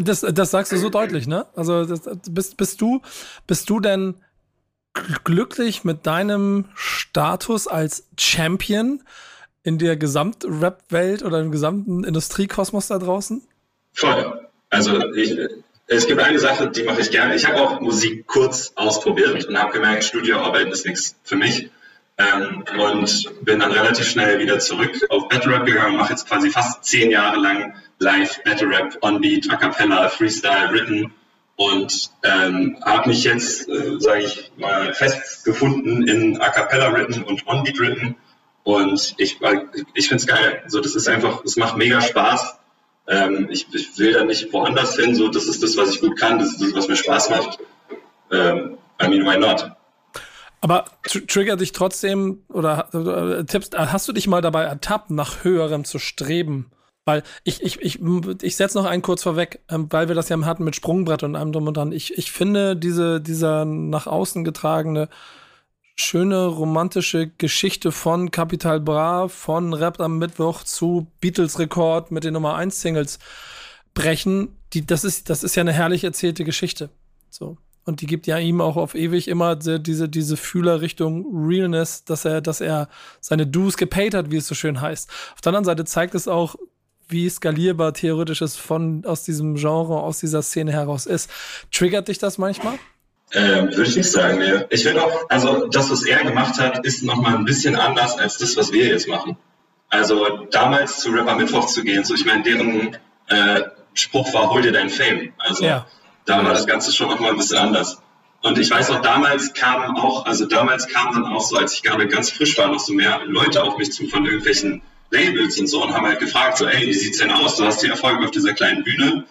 Das, das sagst du so deutlich, ne? Also das, bist, bist, du, bist du denn glücklich mit deinem Status als Champion in der Gesamt-Rap-Welt oder im gesamten Industriekosmos da draußen? Voll. Also ich, es gibt eine Sache, die mache ich gerne. Ich habe auch Musik kurz ausprobiert und habe gemerkt, Studioarbeiten ist nichts für mich. Ähm, und bin dann relativ schnell wieder zurück auf Battle Rap gegangen, mache jetzt quasi fast zehn Jahre lang live Battle Rap, On Beat, A Cappella, Freestyle, Written und ähm, habe mich jetzt, äh, sage ich mal, festgefunden in A Cappella Written und On Beat Written und ich, ich finde es geil. So, das ist einfach, es macht mega Spaß. Ähm, ich, ich, will da nicht woanders hin. So, das ist das, was ich gut kann. Das ist das, was mir Spaß macht. Ähm, I mean, why not? Aber tr triggert dich trotzdem oder äh, tippst, hast du dich mal dabei ertappt, nach höherem zu streben? Weil ich, ich, ich, ich setze noch einen kurz vorweg, ähm, weil wir das ja hatten mit Sprungbrett und allem drum und dran. Ich, ich finde diese, dieser nach außen getragene schöne romantische Geschichte von Capital Bra, von Rap am Mittwoch zu Beatles Rekord mit den Nummer 1 Singles brechen. Die, das ist, das ist ja eine herrlich erzählte Geschichte. So. Und die gibt ja ihm auch auf ewig immer diese, diese Fühler Richtung Realness, dass er, dass er seine Dues gepaid hat, wie es so schön heißt. Auf der anderen Seite zeigt es auch, wie skalierbar theoretisch es von, aus diesem Genre, aus dieser Szene heraus ist. Triggert dich das manchmal? Ähm, würde ich nicht sagen, nee. Ich finde auch, also das, was er gemacht hat, ist nochmal ein bisschen anders als das, was wir jetzt machen. Also damals zu Rapper Mittwoch zu gehen, so ich meine, deren äh, Spruch war, hol dir dein Fame. Also ja. Da war das Ganze schon nochmal ein bisschen anders. Und ich weiß auch, damals kamen auch, also damals kamen dann auch so, als ich gerade ganz frisch war, noch so mehr Leute auf mich zu von irgendwelchen Labels und so und haben halt gefragt, so, ey, wie sieht's denn aus? Du hast die Erfolge auf dieser kleinen Bühne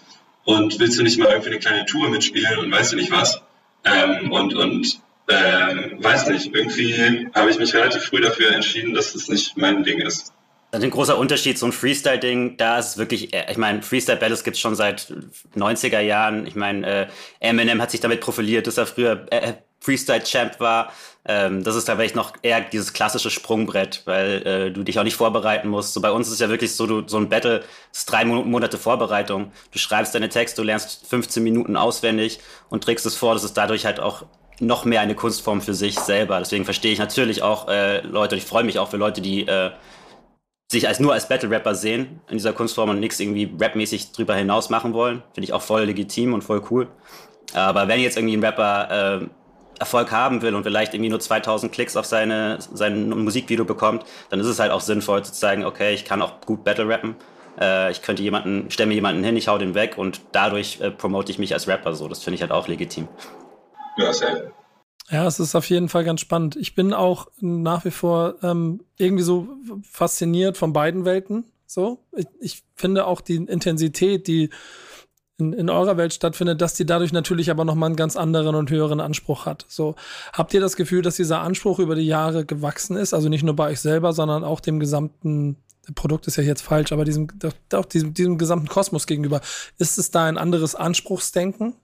und willst du nicht mal irgendwie eine kleine Tour mitspielen und weißt du nicht was? Ähm, und und ähm, weiß nicht, irgendwie habe ich mich relativ früh dafür entschieden, dass das nicht mein Ding ist. Ein großer Unterschied, so ein Freestyle-Ding, da ist es wirklich, äh, ich meine, Freestyle-Battles gibt es schon seit 90er Jahren. Ich meine, äh, Eminem hat sich damit profiliert, dass er früher äh, Freestyle-Champ war. Ähm, das ist tatsächlich noch eher dieses klassische Sprungbrett, weil äh, du dich auch nicht vorbereiten musst. So bei uns ist es ja wirklich so, du, so ein Battle ist drei Monate Vorbereitung. Du schreibst deine Texte, du lernst 15 Minuten auswendig und trägst es vor. Das ist dadurch halt auch noch mehr eine Kunstform für sich selber. Deswegen verstehe ich natürlich auch äh, Leute, ich freue mich auch für Leute, die äh, sich als nur als Battle-Rapper sehen in dieser Kunstform und nichts irgendwie rapmäßig drüber hinaus machen wollen. Finde ich auch voll legitim und voll cool. Aber wenn jetzt irgendwie ein Rapper äh, Erfolg haben will und vielleicht irgendwie nur 2000 Klicks auf seine, sein Musikvideo bekommt, dann ist es halt auch sinnvoll zu zeigen, okay, ich kann auch gut Battle rappen. Äh, ich könnte jemanden, stelle mir jemanden hin, ich hau den weg und dadurch äh, promote ich mich als Rapper so. Das finde ich halt auch legitim. Ja, sehr. Ja, es ist auf jeden Fall ganz spannend. Ich bin auch nach wie vor ähm, irgendwie so fasziniert von beiden Welten. So, ich, ich finde auch die Intensität, die in, in eurer Welt stattfindet, dass die dadurch natürlich aber nochmal einen ganz anderen und höheren Anspruch hat. So, habt ihr das Gefühl, dass dieser Anspruch über die Jahre gewachsen ist? Also nicht nur bei euch selber, sondern auch dem gesamten Produkt ist ja jetzt falsch, aber diesem, auch diesem, diesem gesamten Kosmos gegenüber. Ist es da ein anderes Anspruchsdenken?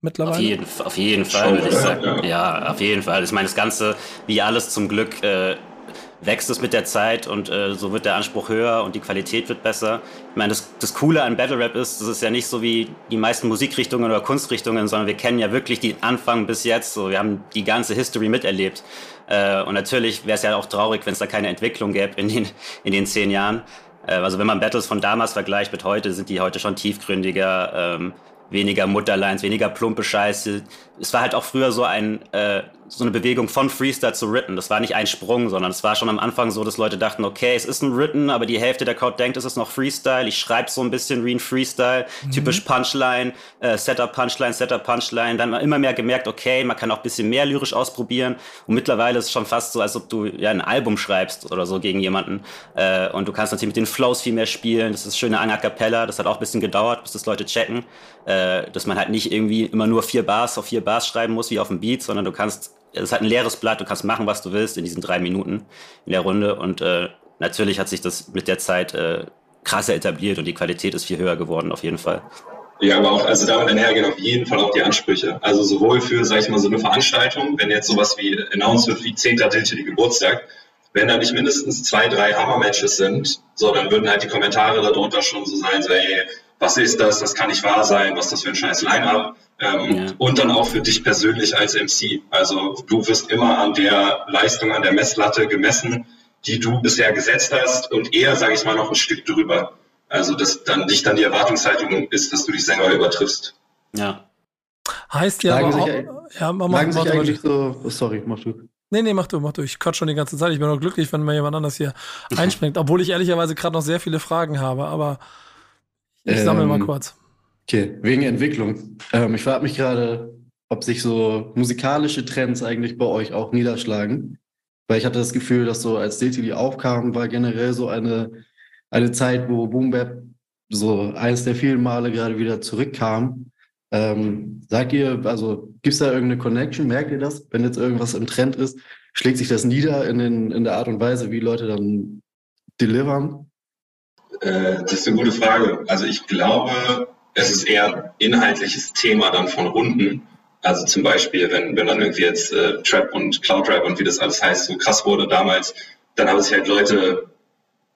Mittlerweile? Auf jeden, auf jeden Fall, würde ich sagen. Ja, auf jeden Fall. Ich meine, das Ganze, wie alles zum Glück, äh, wächst es mit der Zeit und äh, so wird der Anspruch höher und die Qualität wird besser. Ich meine, das, das Coole an Battle Rap ist, das ist ja nicht so wie die meisten Musikrichtungen oder Kunstrichtungen, sondern wir kennen ja wirklich den Anfang bis jetzt. So, wir haben die ganze History miterlebt. Äh, und natürlich wäre es ja auch traurig, wenn es da keine Entwicklung gäbe in den, in den zehn Jahren. Äh, also wenn man Battles von damals vergleicht mit heute, sind die heute schon tiefgründiger. Ähm, weniger Mutterlines, weniger plumpe Scheiße. Es war halt auch früher so ein äh, so eine Bewegung von Freestyle zu Written. Das war nicht ein Sprung, sondern es war schon am Anfang so, dass Leute dachten, okay, es ist ein Written, aber die Hälfte der Crowd denkt, es ist noch Freestyle. Ich schreibe so ein bisschen wie ein Freestyle, mhm. typisch Punchline, äh, Setup Punchline, Setup Punchline. Dann immer mehr gemerkt, okay, man kann auch ein bisschen mehr lyrisch ausprobieren. Und mittlerweile ist es schon fast so, als ob du ja ein Album schreibst oder so gegen jemanden. Äh, und du kannst natürlich mit den Flows viel mehr spielen. Das ist schöne A Cappella. Das hat auch ein bisschen gedauert, bis das Leute checken, äh, dass man halt nicht irgendwie immer nur vier Bars auf vier Bars schreiben muss wie auf dem Beat, sondern du kannst es ist halt ein leeres Blatt, du kannst machen, was du willst in diesen drei Minuten in der Runde. Und äh, natürlich hat sich das mit der Zeit äh, krasser etabliert und die Qualität ist viel höher geworden, auf jeden Fall. Ja, aber auch, also damit einhergehen auf jeden Fall auch die Ansprüche. Also sowohl für, sag ich mal, so eine Veranstaltung, wenn jetzt sowas wie announced wird wie 10. Digital Geburtstag, wenn da nicht mindestens zwei, drei Hammer-Matches sind, so, dann würden halt die Kommentare darunter schon so sein, so, ey, was ist das, das kann nicht wahr sein, was ist das für ein scheiß Line-Up. Ähm, ja. Und dann auch für dich persönlich als MC. Also du wirst immer an der Leistung, an der Messlatte gemessen, die du bisher gesetzt hast und eher, sage ich mal, noch ein Stück drüber. Also dass dann nicht dann die Erwartungshaltung ist, dass du dich selber übertriffst. Ja. Heißt ja, aber auch, ja, man, man, sich eigentlich so, oh, sorry, mach du. Nee, nee, mach du, mach du. Ich quatsch schon die ganze Zeit. Ich bin nur glücklich, wenn mal jemand anders hier einspringt. Obwohl ich ehrlicherweise gerade noch sehr viele Fragen habe, aber ich sammle Ähm, mal kurz. Okay, wegen Entwicklung. Ähm, ich frage mich gerade, ob sich so musikalische Trends eigentlich bei euch auch niederschlagen. Weil ich hatte das Gefühl, dass so als DTV aufkam, war generell so eine, eine Zeit, wo Boom Bap so eines der vielen Male gerade wieder zurückkam. Ähm, sagt ihr, also gibt es da irgendeine Connection? Merkt ihr das? Wenn jetzt irgendwas im Trend ist, schlägt sich das nieder in, den, in der Art und Weise, wie Leute dann delivern? Äh, das ist eine gute Frage. Also ich glaube, es ist eher ein inhaltliches Thema dann von Runden. Also zum Beispiel, wenn, wenn dann irgendwie jetzt äh, Trap und Cloud Rap und wie das alles heißt, so krass wurde damals, dann haben sich halt Leute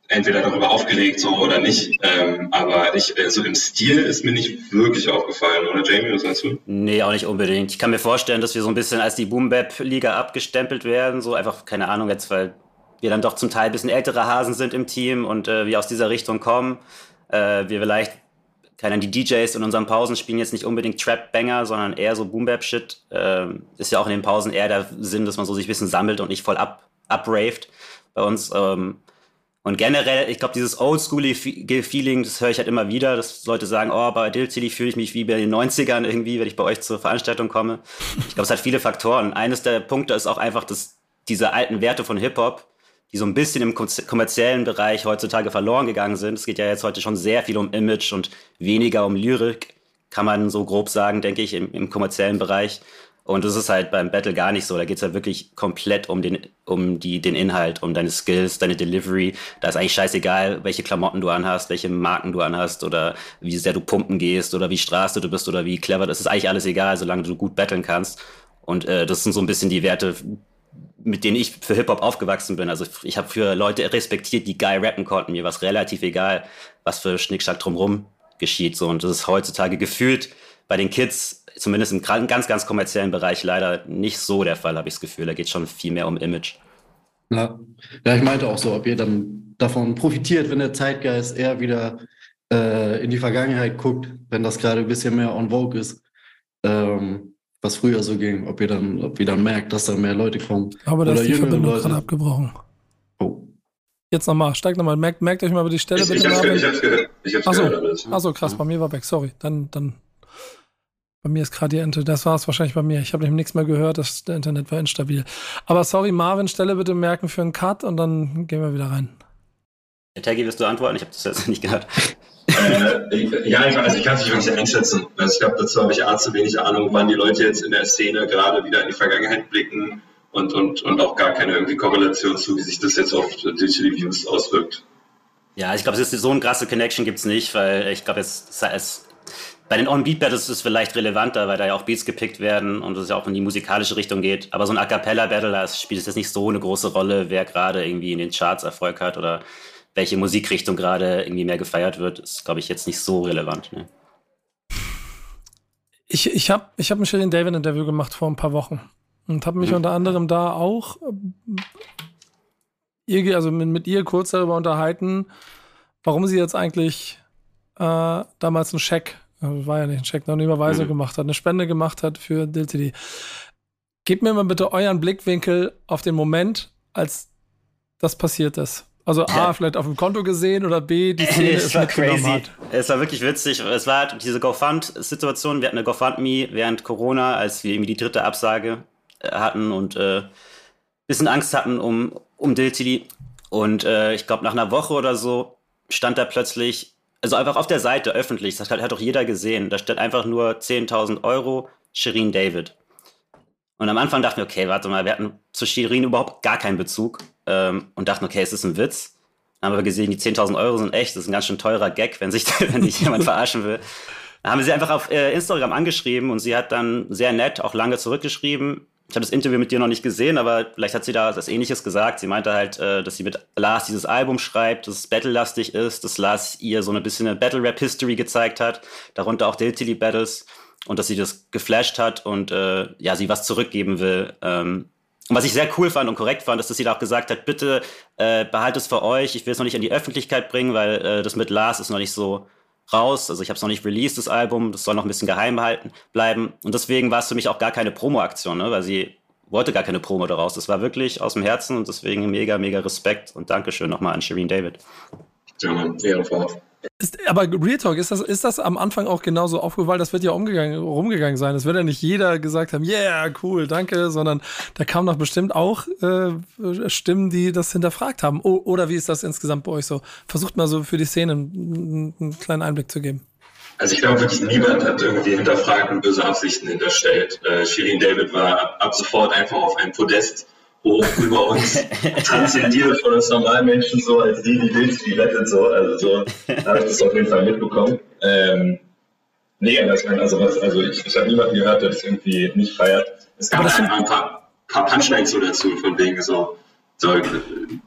entweder darüber aufgeregt so oder nicht. Ähm, aber ich, äh, so im Stil ist mir nicht wirklich aufgefallen, oder Jamie, was sagst du? Nee, auch nicht unbedingt. Ich kann mir vorstellen, dass wir so ein bisschen als die Boom Bap Liga abgestempelt werden. So einfach, keine Ahnung, jetzt, weil wir dann doch zum Teil ein bisschen ältere Hasen sind im Team und äh, wir aus dieser Richtung kommen. Äh, wir vielleicht, keine Ahnung, die DJs in unseren Pausen spielen jetzt nicht unbedingt Trap-Banger, sondern eher so Boom Bap Shit. Ähm, ist ja auch in den Pausen eher der Sinn, dass man so sich ein bisschen sammelt und nicht voll ab, upraved bei uns. Ähm, und generell, ich glaube, dieses Oldschool-Feeling, das höre ich halt immer wieder, dass Leute sagen, oh, bei Dill City fühle ich mich wie bei den 90ern irgendwie, wenn ich bei euch zur Veranstaltung komme. Ich glaube, es hat viele Faktoren. Eines der Punkte ist auch einfach, dass diese alten Werte von Hip-Hop, die so ein bisschen im kommerziellen Bereich heutzutage verloren gegangen sind. Es geht ja jetzt heute schon sehr viel um Image und weniger um Lyrik, kann man so grob sagen, denke ich, im, im kommerziellen Bereich. Und das ist halt beim Battle gar nicht so. Da geht's ja wirklich komplett um den, um die, den Inhalt, um deine Skills, deine Delivery. Da ist eigentlich scheißegal, welche Klamotten du anhast, welche Marken du anhast oder wie sehr du pumpen gehst oder wie straße du bist oder wie clever. Das ist eigentlich alles egal, solange du gut battlen kannst. Und äh, das sind so ein bisschen die Werte, mit denen ich für Hip-Hop aufgewachsen bin. Also ich habe für Leute respektiert, die geil rappen konnten. Mir war es relativ egal, was für Schnickschnack drumrum geschieht. So. Und das ist heutzutage gefühlt bei den Kids zumindest im ganz, ganz kommerziellen Bereich leider nicht so der Fall, habe ich das Gefühl. Da geht schon viel mehr um Image. Ja. ja, ich meinte auch so, ob ihr dann davon profitiert, wenn der Zeitgeist eher wieder äh, in die Vergangenheit guckt, wenn das gerade ein bisschen mehr on vogue ist, ähm, was früher so ging, ob ihr dann, ob ihr dann merkt, dass da mehr Leute kommen. Aber da Oder ist die Verbindung gerade abgebrochen. Oh. Jetzt nochmal, steigt nochmal. Merkt, merkt euch mal über die Stelle Ich, bitte, ich, hab's, ich hab's gehört. Ich hab's Achso, gehört achso, krass, bei mir war weg, sorry. Dann, dann. Bei mir ist gerade die Ente, das war es wahrscheinlich bei mir. Ich habe nämlich nichts mehr gehört, das, der Internet war instabil. Aber sorry, Marvin, Stelle bitte merken für einen Cut und dann gehen wir wieder rein. Taggy, wirst du antworten? Ich habe das jetzt nicht gehört. Äh, ja, ich, also ich kann es nicht wirklich einschätzen. Also ich glaube, dazu habe ich A, zu wenig Ahnung, wann die Leute jetzt in der Szene gerade wieder in die Vergangenheit blicken und, und, und auch gar keine irgendwie Korrelation zu, wie sich das jetzt auf Digital Views auswirkt. Ja, ich glaube, es so eine krasse Connection gibt's nicht, weil ich glaube, es, es, es bei den On-Beat-Battles ist es vielleicht relevanter, weil da ja auch Beats gepickt werden und es ja auch in die musikalische Richtung geht. Aber so ein A Cappella-Battle, da spielt es jetzt nicht so eine große Rolle, wer gerade irgendwie in den Charts Erfolg hat oder welche Musikrichtung gerade irgendwie mehr gefeiert wird, ist, glaube ich, jetzt nicht so relevant. Ne? Ich, ich habe ich hab ein Shirin David Interview gemacht vor ein paar Wochen und habe mich Mhm. unter anderem da auch ihr, also mit, mit ihr kurz darüber unterhalten, warum sie jetzt eigentlich äh, damals einen Scheck, äh, war ja nicht ein Scheck, noch eine Überweisung Mhm. gemacht hat, eine Spende gemacht hat für DilTD. Gebt mir mal bitte euren Blickwinkel auf den Moment, als das passiert ist. Also A, Ja. vielleicht auf dem Konto gesehen oder B, die Szene es ist war crazy. hat. Es war wirklich witzig. Es war halt diese GoFund-Situation. Wir hatten eine GoFundMe während Corona, als wir irgendwie die dritte Absage äh, hatten und äh, bisschen Angst hatten um, um Diltili. Und äh, ich glaube, nach einer Woche oder so stand da plötzlich, also einfach auf der Seite öffentlich, das hat, hat auch jeder gesehen, da stand einfach nur 10.000 Euro, Shirin David. Und am Anfang dachten wir, okay, warte mal, wir hatten zu Shirin überhaupt gar keinen Bezug ähm, und dachten, okay, es ist ein Witz. Dann haben wir gesehen, die 10.000 Euro sind echt, das ist ein ganz schön teurer Gag, wenn sich wenn dich jemand verarschen will. Dann haben wir sie einfach auf äh, Instagram angeschrieben und sie hat dann sehr nett, auch lange zurückgeschrieben. Ich habe das Interview mit dir noch nicht gesehen, aber vielleicht hat sie da was Ähnliches gesagt. Sie meinte halt, äh, dass sie mit Lars dieses Album schreibt, dass es battle-lastig ist, dass Lars ihr so ein bisschen eine Battle-Rap-History gezeigt hat, darunter auch Diltily Battles und dass sie das geflasht hat und äh, ja, sie was zurückgeben will. Ähm, und was ich sehr cool fand und korrekt fand, ist, dass sie da auch gesagt hat, bitte äh, behaltet es für euch, ich will es noch nicht in die Öffentlichkeit bringen, weil äh, das mit Lars ist noch nicht so raus. Also ich habe es noch nicht released, das Album, das soll noch ein bisschen geheim behalten bleiben. Und deswegen war es für mich auch gar keine Promo-Aktion, ne? weil sie wollte gar keine Promo daraus. Das war wirklich aus dem Herzen und deswegen mega, mega Respekt und Dankeschön nochmal an Shireen David. Ja, Mann, Ehrenfort. Ist, aber Real Talk, ist das, ist das am Anfang auch genauso aufgefallen? Das wird ja umgegangen, rumgegangen sein. Es wird ja nicht jeder gesagt haben, yeah, cool, danke, sondern da kamen doch bestimmt auch äh, Stimmen, die das hinterfragt haben. O oder wie ist das insgesamt bei euch so? Versucht mal so für die Szene einen, einen kleinen Einblick zu geben. Also ich glaube wirklich niemand hat irgendwie hinterfragt und böse Absichten hinterstellt. Äh, Shirin David war ab sofort einfach auf einem Podest hoch über uns transzendiert von uns normalen Menschen so als die, die willst, die rettet so. Also so habe ich das auf jeden Fall mitbekommen. Ähm, nee, das mein, also, was, also ich, ich habe niemanden gehört, der das irgendwie nicht feiert. Es gab einfach ein paar, paar Punchlines so dazu, von wegen so, so,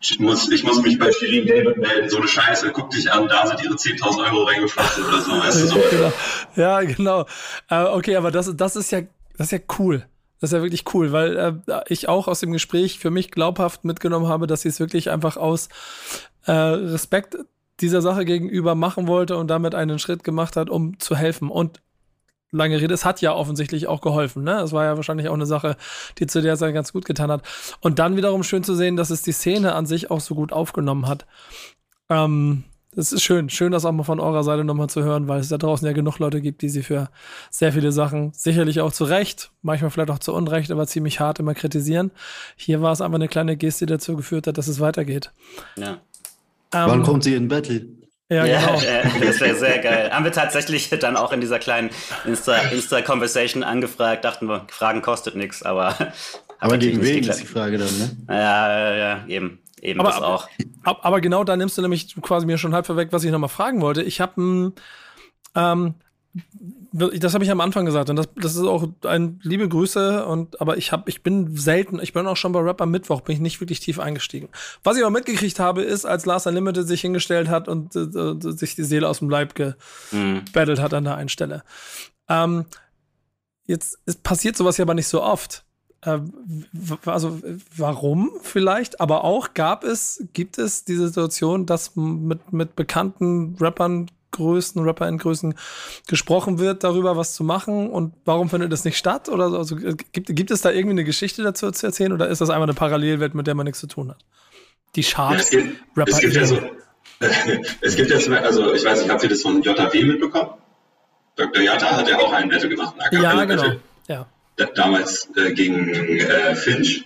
ich muss, ich muss mich bei Shirin David melden, so eine Scheiße, guck dich an, da sind ihre 10.000 Euro reingeflossen oder so, weißt du, so. Genau. Ja, genau. Äh, okay, aber das, das ist ja, das ist ja cool. Das ist ja wirklich cool, weil äh, ich auch aus dem Gespräch für mich glaubhaft mitgenommen habe, dass sie es wirklich einfach aus äh, Respekt dieser Sache gegenüber machen wollte und damit einen Schritt gemacht hat, um zu helfen. Und lange Rede, es hat ja offensichtlich auch geholfen. Ne? Es war ja wahrscheinlich auch eine Sache, die zu der Zeit ganz gut getan hat. Und dann wiederum schön zu sehen, dass es die Szene an sich auch so gut aufgenommen hat. Ähm, das ist schön, schön, das auch mal von eurer Seite nochmal zu hören, weil es da draußen ja genug Leute gibt, die sie für sehr viele Sachen sicherlich auch zu Recht, manchmal vielleicht auch zu Unrecht, aber ziemlich hart immer kritisieren. Hier war es einfach eine kleine Geste, die dazu geführt hat, dass es weitergeht. Ja. Ähm, Wann kommt sie in Battle? Ja, Ja, genau. äh, das wäre sehr geil. Haben wir tatsächlich dann auch in dieser kleinen Insta- Insta-Conversation angefragt, dachten wir, Fragen kostet nichts, aber. Aber gegen wen ist die Frage dann, ne? Ja, ja, ja, eben. Eben Aber- das auch. Ab- Aber genau da nimmst du nämlich quasi mir schon halb vorweg, was ich nochmal fragen wollte. Ich habe ähm, das habe ich am Anfang gesagt und das, das ist auch ein liebe Grüße und aber ich habe ich bin selten ich bin auch schon bei Rap am Mittwoch bin ich nicht wirklich tief eingestiegen. Was ich aber mitgekriegt habe ist, als Lars Unlimited sich hingestellt hat und äh, sich die Seele aus dem Leib Mhm. gebettelt hat an der einen Stelle. Ähm, jetzt ist, passiert sowas ja aber nicht so oft. Äh, also warum vielleicht, aber auch gab es, gibt es die Situation, dass mit, mit bekannten Rappern, Größen, Rapper in Größen gesprochen wird, darüber was zu machen und warum findet das nicht statt? Oder so? also, äh, gibt, gibt es da irgendwie eine Geschichte dazu zu erzählen oder ist das einfach eine Parallelwelt, mit der man nichts zu tun hat? Die Ja, es gibt, Rapper. es gibt ja so, es gibt ja Beispiel, also ich weiß nicht, habt ihr das von JW mitbekommen? Dr. Jata hat ja auch einen Battle gemacht, ein ja, A-Cappella genau. Ja. Da- damals äh, gegen äh, Finch.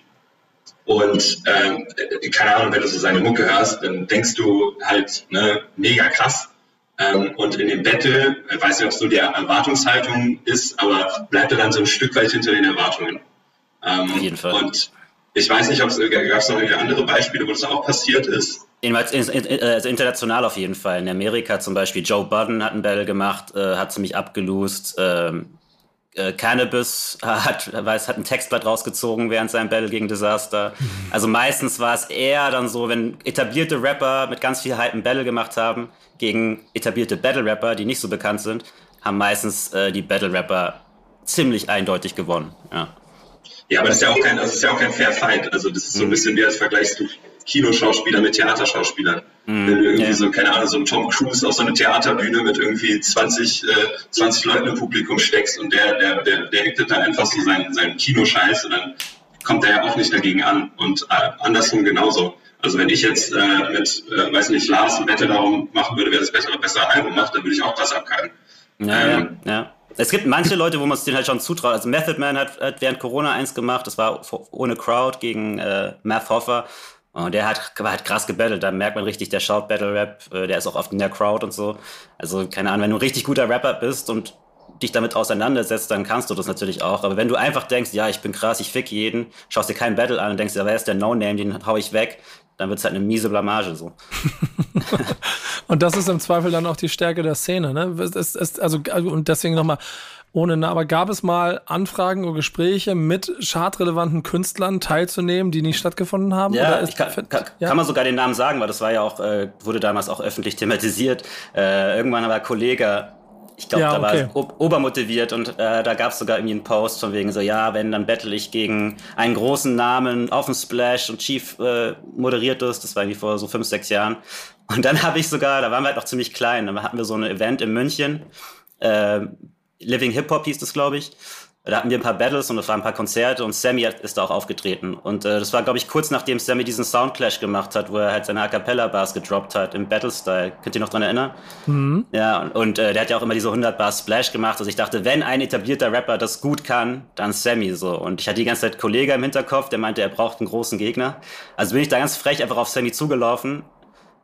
Und äh, keine Ahnung, wenn du so seine Mucke hörst, dann denkst du halt, ne, mega krass. Ähm, und in dem Battle, ich weiß nicht, ob es so die Erwartungshaltung ist, aber bleibt er dann so ein Stück weit hinter den Erwartungen. Ähm, Auf jeden Fall. Und ich weiß nicht, ob es gab es noch irgendwie andere Beispiele, wo das auch passiert ist. Also international auf jeden Fall. In Amerika zum Beispiel Joe Budden hat einen Battle gemacht, äh, hat ziemlich abgelost. Ähm, äh, Cannabis hat, weiß, hat ein Textblatt rausgezogen während seinem Battle gegen Disaster. Also meistens war es eher dann so, wenn etablierte Rapper mit ganz viel Hype ein Battle gemacht haben gegen etablierte Battle-Rapper, die nicht so bekannt sind, haben meistens äh, die Battle-Rapper ziemlich eindeutig gewonnen. Ja. Ja, aber das ist ja auch kein, also das ist ja auch kein Fair Fight. Also das ist so ein bisschen wie als vergleichst du Kinoschauspieler mit Theaterschauspielern. Wenn du irgendwie ja. so, keine Ahnung, so einen Tom Cruise auf so eine Theaterbühne mit irgendwie 20, äh, 20 Leuten im Publikum steckst und der, der, der, der hektet da einfach so seinen, seinen Kinoscheiß und dann kommt der ja auch nicht dagegen an. Und äh, andersrum genauso. Also wenn ich jetzt äh, mit, äh, weiß nicht, Lars ein Battle darum machen würde, wer das bessere, bessere Album macht, dann würde ich auch das abkalten. Ja, Ähm. ja, ja. Es gibt manche Leute, wo man es denen halt schon zutraut. Also Method Man hat, hat während Corona eins gemacht, das war ohne Crowd gegen äh, Math Hoffer. Und der hat, hat krass gebettelt, da merkt man richtig, der schaut Battle Rap, äh, der ist auch oft in der Crowd und so. Also, keine Ahnung, wenn du ein richtig guter Rapper bist und dich damit auseinandersetzt, dann kannst du das natürlich auch. Aber wenn du einfach denkst, ja, ich bin krass, ich fick jeden, schaust dir keinen Battle an und denkst, ja, wer ist der No-Name, den hau ich weg, dann wird's halt eine miese Blamage so. Und das ist im Zweifel dann auch die Stärke der Szene, ne? Es, es, also, also, und deswegen nochmal, ohne, ne, aber gab es mal Anfragen oder Gespräche mit schadrelevanten Künstlern teilzunehmen, die nicht stattgefunden haben? Ja, kann, kann, ja? kann man sogar den Namen sagen, weil das war ja auch, äh, wurde damals auch öffentlich thematisiert. Äh, irgendwann war ein Kollege, ich glaube, Ja, da war okay. ob, obermotiviert und äh, da gab es sogar irgendwie einen Post von wegen so, ja, wenn, dann battle ich gegen einen großen Namen auf dem Splash und Chief äh, moderiert das, das war irgendwie vor so fünf, sechs Jahren. Und dann habe ich sogar, da waren wir halt noch ziemlich klein, dann hatten wir so ein Event in München, äh, Living Hip Hop hieß das, glaube ich. Da hatten wir ein paar Battles und das waren ein paar Konzerte und Sammy ist da auch aufgetreten. Und äh, das war, glaube ich, kurz nachdem Sammy diesen Soundclash gemacht hat, wo er halt seine A Cappella-Bars gedroppt hat im Battle-Style. Könnt ihr noch dran erinnern? Mhm. Ja, und, und äh, der hat ja auch immer diese 100-Bar-Splash gemacht. Also ich dachte, wenn ein etablierter Rapper das gut kann, dann Sammy so. Und ich hatte die ganze Zeit Kollege im Hinterkopf, der meinte, er braucht einen großen Gegner. Also bin ich da ganz frech einfach auf Sammy zugelaufen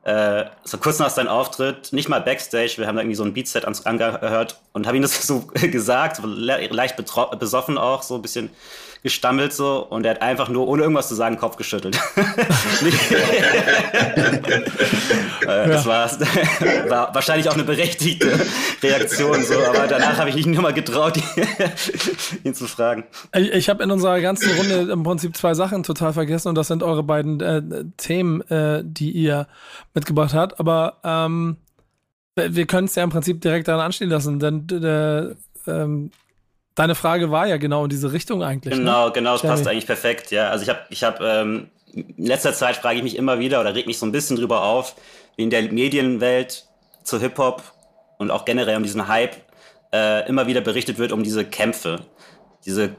äh, so kurz nach seinem Auftritt, nicht mal Backstage, wir haben da irgendwie so ein Beatset angehört und habe ihm das so gesagt, leicht besoffen auch, so ein bisschen gestammelt so und er hat einfach nur, ohne irgendwas zu sagen, Kopf geschüttelt. äh, das war, war wahrscheinlich auch eine berechtigte Reaktion, so, aber danach habe ich mich nur mal getraut, ihn zu fragen. Ich, ich habe in unserer ganzen Runde im Prinzip zwei Sachen total vergessen und das sind eure beiden äh, Themen, äh, die ihr mitgebracht habt, aber ähm, wir können es ja im Prinzip direkt daran anstehen lassen, denn äh, ähm, Deine Frage war ja genau in diese Richtung eigentlich. Genau, ne? genau, das passt eigentlich perfekt, ja. Also ich habe, ich habe, ähm, in letzter Zeit frage ich mich immer wieder oder reg mich so ein bisschen drüber auf, wie in der Medienwelt zu Hip-Hop und auch generell um diesen Hype äh, immer wieder berichtet wird um diese Kämpfe. Diese,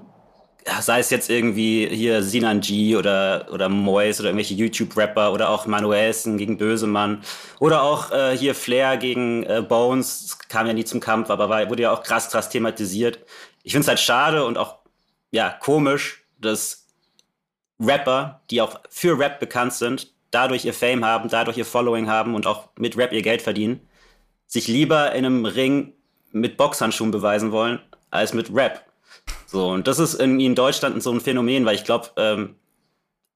sei es jetzt irgendwie hier Sinan G oder, oder Mois oder irgendwelche YouTube-Rapper oder auch Manuelsen gegen Bösemann oder auch äh, hier Flair gegen äh, Bones, kam ja nie zum Kampf, aber war, wurde ja auch krass, krass thematisiert ich finde es halt schade und auch ja komisch, dass Rapper, die auch für Rap bekannt sind, dadurch ihr Fame haben, dadurch ihr Following haben und auch mit Rap ihr Geld verdienen, sich lieber in einem Ring mit Boxhandschuhen beweisen wollen, als mit Rap. So, und das ist irgendwie in Deutschland so ein Phänomen, weil ich glaube, ähm,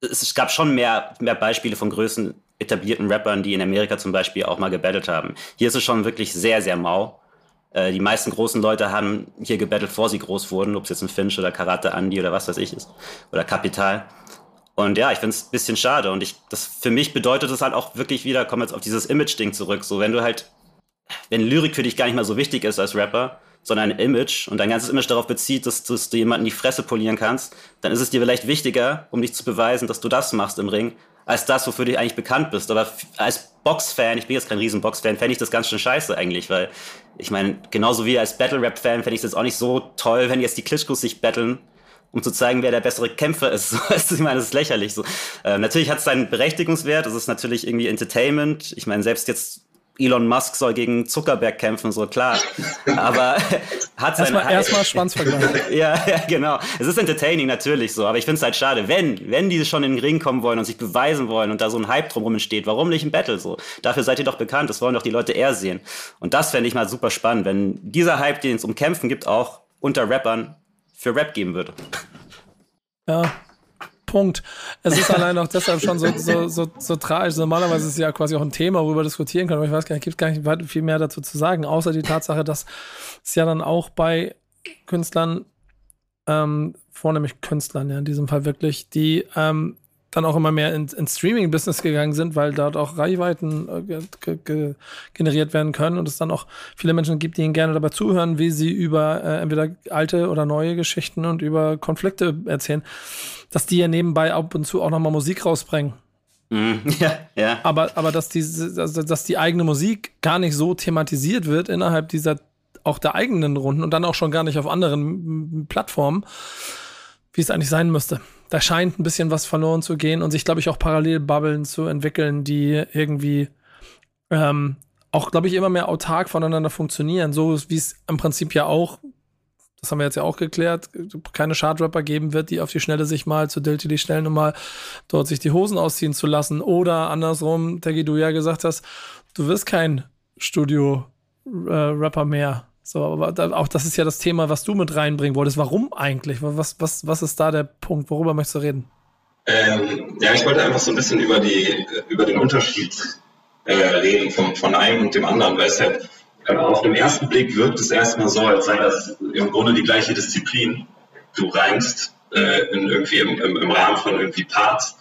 es gab schon mehr, mehr Beispiele von größten etablierten Rappern, die in Amerika zum Beispiel auch mal gebettelt haben. Hier ist es schon wirklich sehr, sehr mau. Äh, die meisten großen Leute haben hier gebettelt, vor sie groß wurden, ob es jetzt ein Finch oder Karate Andy oder was weiß ich ist. Oder Kapital. Und ja, ich finde es ein bisschen schade. Und ich, das für mich bedeutet es halt auch wirklich wieder, kommen jetzt auf dieses Image-Ding zurück. So, wenn du halt, wenn Lyrik für dich gar nicht mal so wichtig ist als Rapper, sondern ein Image und dein ganzes Image darauf bezieht, dass, dass du jemanden die Fresse polieren kannst, dann ist es dir vielleicht wichtiger, um dich zu beweisen, dass du das machst im Ring, als das, wofür du eigentlich bekannt bist. Aber als Box-Fan, ich bin jetzt kein riesen Box-Fan, fände ich das ganz schön scheiße eigentlich, weil ich meine, genauso wie als Battle-Rap-Fan fände ich jetzt auch nicht so toll, wenn jetzt die Klitschkos sich battlen, um zu zeigen, wer der bessere Kämpfer ist. ich meine, das ist lächerlich. So. Äh, natürlich hat es seinen Berechtigungswert, es ist natürlich irgendwie Entertainment. Ich meine, selbst jetzt Elon Musk soll gegen Zuckerberg kämpfen, so klar. Aber hat seine. Erstmal, erstmal Schwanzvergleich. ja, ja, genau. Es ist entertaining natürlich so, aber ich finde es halt schade, wenn, wenn die schon in den Ring kommen wollen und sich beweisen wollen und da so ein Hype drumherum entsteht, warum nicht ein Battle so? Dafür seid ihr doch bekannt, das wollen doch die Leute eher sehen. Und das fände ich mal super spannend, wenn dieser Hype, den es um Kämpfen gibt, auch unter Rappern für Rap geben würde. Ja, Punkt. Es ist allein auch deshalb schon so, so, so, so tragisch. Normalerweise ist es ja quasi auch ein Thema, worüber diskutieren können, aber ich weiß gar nicht, gibt gar nicht viel mehr dazu zu sagen, außer die Tatsache, dass es ja dann auch bei Künstlern, ähm, vornehmlich Künstlern ja in diesem Fall wirklich, die ähm, dann auch immer mehr ins in Streaming-Business gegangen sind, weil dort auch Reichweiten äh, generiert werden können und es dann auch viele Menschen gibt, die ihnen gerne dabei zuhören, wie sie über äh, entweder alte oder neue Geschichten und über Konflikte erzählen, dass die ja nebenbei ab und zu auch nochmal Musik rausbringen. Mm, ja, ja. Aber, aber dass, die, also, dass die eigene Musik gar nicht so thematisiert wird innerhalb dieser auch der eigenen Runden und dann auch schon gar nicht auf anderen Plattformen, wie es eigentlich sein müsste da scheint ein bisschen was verloren zu gehen und sich, glaube ich, auch Parallelbubbeln zu entwickeln, die irgendwie ähm, auch, glaube ich, immer mehr autark voneinander funktionieren. So wie es im Prinzip ja auch, das haben wir jetzt ja auch geklärt, keine Chartrapper geben wird, die auf die Schnelle sich mal zu Diltily stellen, um mal dort sich die Hosen ausziehen zu lassen. Oder andersrum, Teggy, du ja gesagt hast, du wirst kein Studio-Rapper äh, mehr. So, aber auch das ist ja das Thema, was du mit reinbringen wolltest. Warum eigentlich? Was, was, was ist da der Punkt? Worüber möchtest du reden? Ähm, ja, ich wollte einfach so ein bisschen über, die, über den Unterschied äh, reden von, von einem und dem anderen, weil es halt äh, auf den ersten Blick wirkt es erstmal so, als sei das im Grunde die gleiche Disziplin. Du reimst äh, in irgendwie im, im, im Rahmen von irgendwie Parts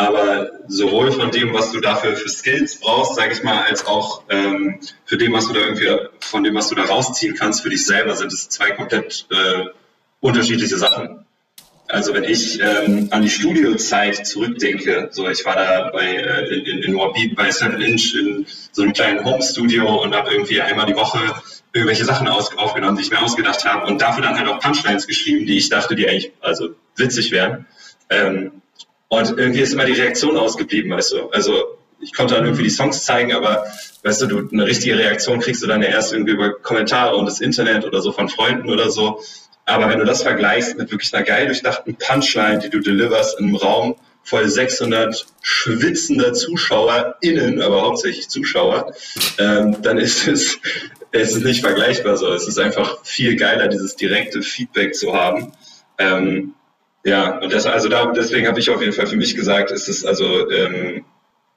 aber sowohl von dem, was du dafür für Skills brauchst, sage ich mal, als auch ähm, für dem, was du da irgendwie von dem, was du da rausziehen kannst für dich selber, sind es zwei komplett äh, unterschiedliche Sachen. Also wenn ich ähm, an die Studiozeit zurückdenke, so ich war da bei äh, in, in Warbeat bei Seven Inch in so einem kleinen Home Studio und habe irgendwie einmal die Woche irgendwelche Sachen aus, aufgenommen, die ich mir ausgedacht habe und dafür dann halt auch Punchlines geschrieben, die ich dachte, die eigentlich also witzig wären. Ähm, und irgendwie ist immer die Reaktion ausgeblieben, weißt du. Also ich konnte dann irgendwie die Songs zeigen, aber weißt du, du eine richtige Reaktion kriegst du dann ja erst irgendwie über Kommentare und das Internet oder so von Freunden oder so. Aber wenn du das vergleichst mit wirklich einer geil durchdachten Punchline, die du deliverst in einem Raum voll 600 schwitzender ZuschauerInnen, aber hauptsächlich Zuschauer, ähm, dann ist es, ist es nicht vergleichbar so. Es ist einfach viel geiler, dieses direkte Feedback zu haben. Ähm, ja, und das, also da, deswegen habe ich auf jeden Fall für mich gesagt, ist es also, ähm,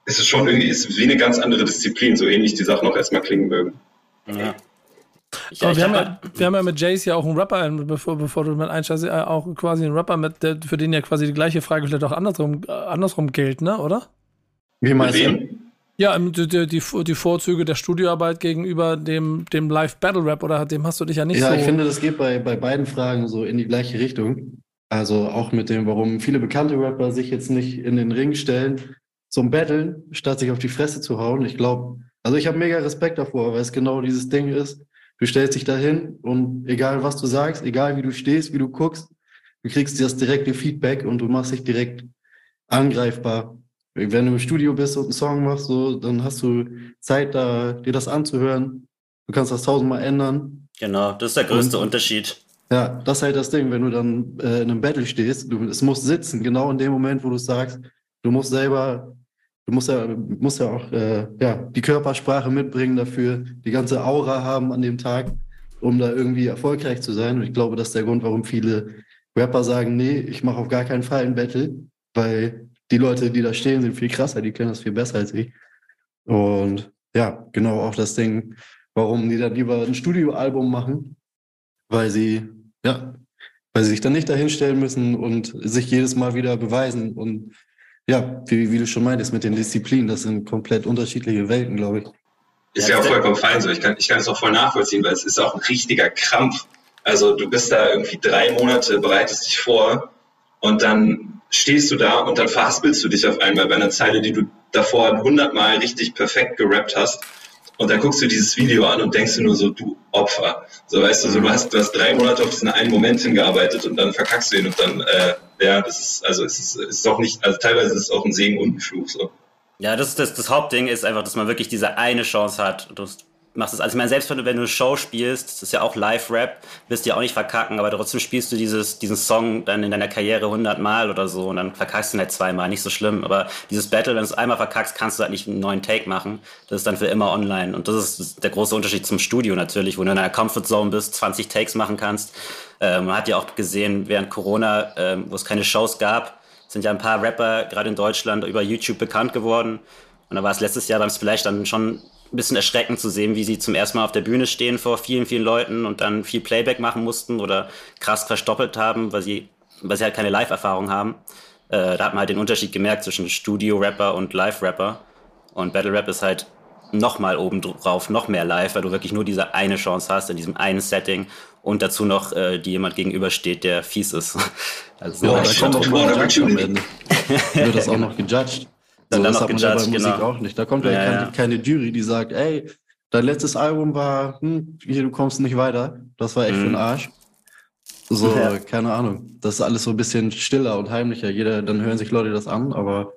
ist es schon irgendwie, ist wie eine ganz andere Disziplin, so ähnlich die Sachen auch erstmal klingen mögen. Ja. Ich, Aber wir, haben ja, wir haben ja mit Jace ja auch einen Rapper, bevor, bevor du mit einsteigst, auch quasi einen Rapper, mit, der, für den ja quasi die gleiche Frage vielleicht auch andersrum, andersrum gilt, ne, oder? Wie meinst du? Ja, die, die, die, Vorzüge der Studioarbeit gegenüber dem, dem Live-Battle-Rap, oder dem hast du dich ja nicht ja, so... Ja, ich finde, das geht bei, bei beiden Fragen so in die gleiche Richtung. Also auch mit dem, warum viele bekannte Rapper sich jetzt nicht in den Ring stellen zum Battlen, statt sich auf die Fresse zu hauen. Ich glaube, also ich habe mega Respekt davor, weil es genau dieses Ding ist. Du stellst dich dahin und egal was du sagst, egal wie du stehst, wie du guckst, du kriegst das direkte Feedback und du machst dich direkt angreifbar. Wenn du im Studio bist und einen Song machst, so, dann hast du Zeit, da, dir das anzuhören. Du kannst das tausendmal ändern. Genau, das ist der größte und, Unterschied. Ja, das ist halt das Ding, wenn du dann äh, in einem Battle stehst, du, es muss sitzen, genau in dem Moment, wo du sagst, du musst selber, du musst ja, musst ja auch äh, ja, die Körpersprache mitbringen dafür, die ganze Aura haben an dem Tag, um da irgendwie erfolgreich zu sein. Und ich glaube, das ist der Grund, warum viele Rapper sagen, nee, ich mache auf gar keinen Fall ein Battle, weil die Leute, die da stehen, sind viel krasser, die können das viel besser als ich. Und ja, genau auch das Ding, warum die dann lieber ein Studioalbum machen, weil sie, ja, weil sie sich dann nicht dahinstellen müssen und sich jedes Mal wieder beweisen. Und ja, wie, wie du schon meintest, mit den Disziplinen, das sind komplett unterschiedliche Welten, glaube ich. Ist ja auch vollkommen fein so. Ich kann, ich kann es auch voll nachvollziehen, weil es ist auch ein richtiger Krampf. Also du bist da irgendwie drei Monate, bereitest dich vor und dann stehst du da und dann verhaspelst du dich auf einmal bei einer Zeile, die du davor hundertmal richtig perfekt gerappt hast. Und dann guckst du dieses Video an und denkst du nur so, du Opfer. So weißt du, so, du hast, du hast drei Monate auf diesen einen Moment hingearbeitet und dann verkackst du ihn und dann, äh, ja, das ist, also es ist, ist auch nicht, also teilweise ist es auch ein Segen und ein Fluch. So. Ja, das, das, das Hauptding ist einfach, dass man wirklich diese eine Chance hat. Du machst es, also ich meine, selbst wenn du, wenn du eine Show spielst, das ist ja auch Live-Rap, wirst du ja auch nicht verkacken, aber trotzdem spielst du dieses, diesen Song dann in deiner Karriere 100 Mal oder so und dann verkackst du ihn halt zweimal, nicht so schlimm, aber dieses Battle, wenn du es einmal verkackst, kannst du halt nicht einen neuen Take machen, das ist dann für immer online. Und das ist der große Unterschied zum Studio natürlich, wo du in einer Comfort Zone bist, 20 Takes machen kannst. Ähm, man hat ja auch gesehen, während Corona, ähm, wo es keine Shows gab, sind ja ein paar Rapper gerade in Deutschland über YouTube bekannt geworden. Und da war es letztes Jahr beim Splash dann schon ein bisschen erschreckend zu sehen, wie sie zum ersten Mal auf der Bühne stehen vor vielen, vielen Leuten und dann viel Playback machen mussten oder krass verstoppelt haben, weil sie, weil sie halt keine Live-Erfahrung haben. Äh, da hat man halt den Unterschied gemerkt zwischen Studio-Rapper und Live-Rapper. Und Battle-Rap ist halt nochmal oben drauf, noch mehr live, weil du wirklich nur diese eine Chance hast in diesem einen Setting und dazu noch äh, die jemand gegenübersteht, der fies ist. Also ja, da kommt auch Ende. Wird das auch noch gejudged. Dann, so, das hat man ja bei Musik genau. auch nicht. Da kommt ja, ja, keine, keine, Jury, die sagt, ey, dein letztes Album war, hm, hier, du kommst nicht weiter. Das war echt mhm. für den Arsch. So, ja. keine Ahnung. Das ist alles so ein bisschen stiller und heimlicher. Jeder, dann hören sich Leute das an, aber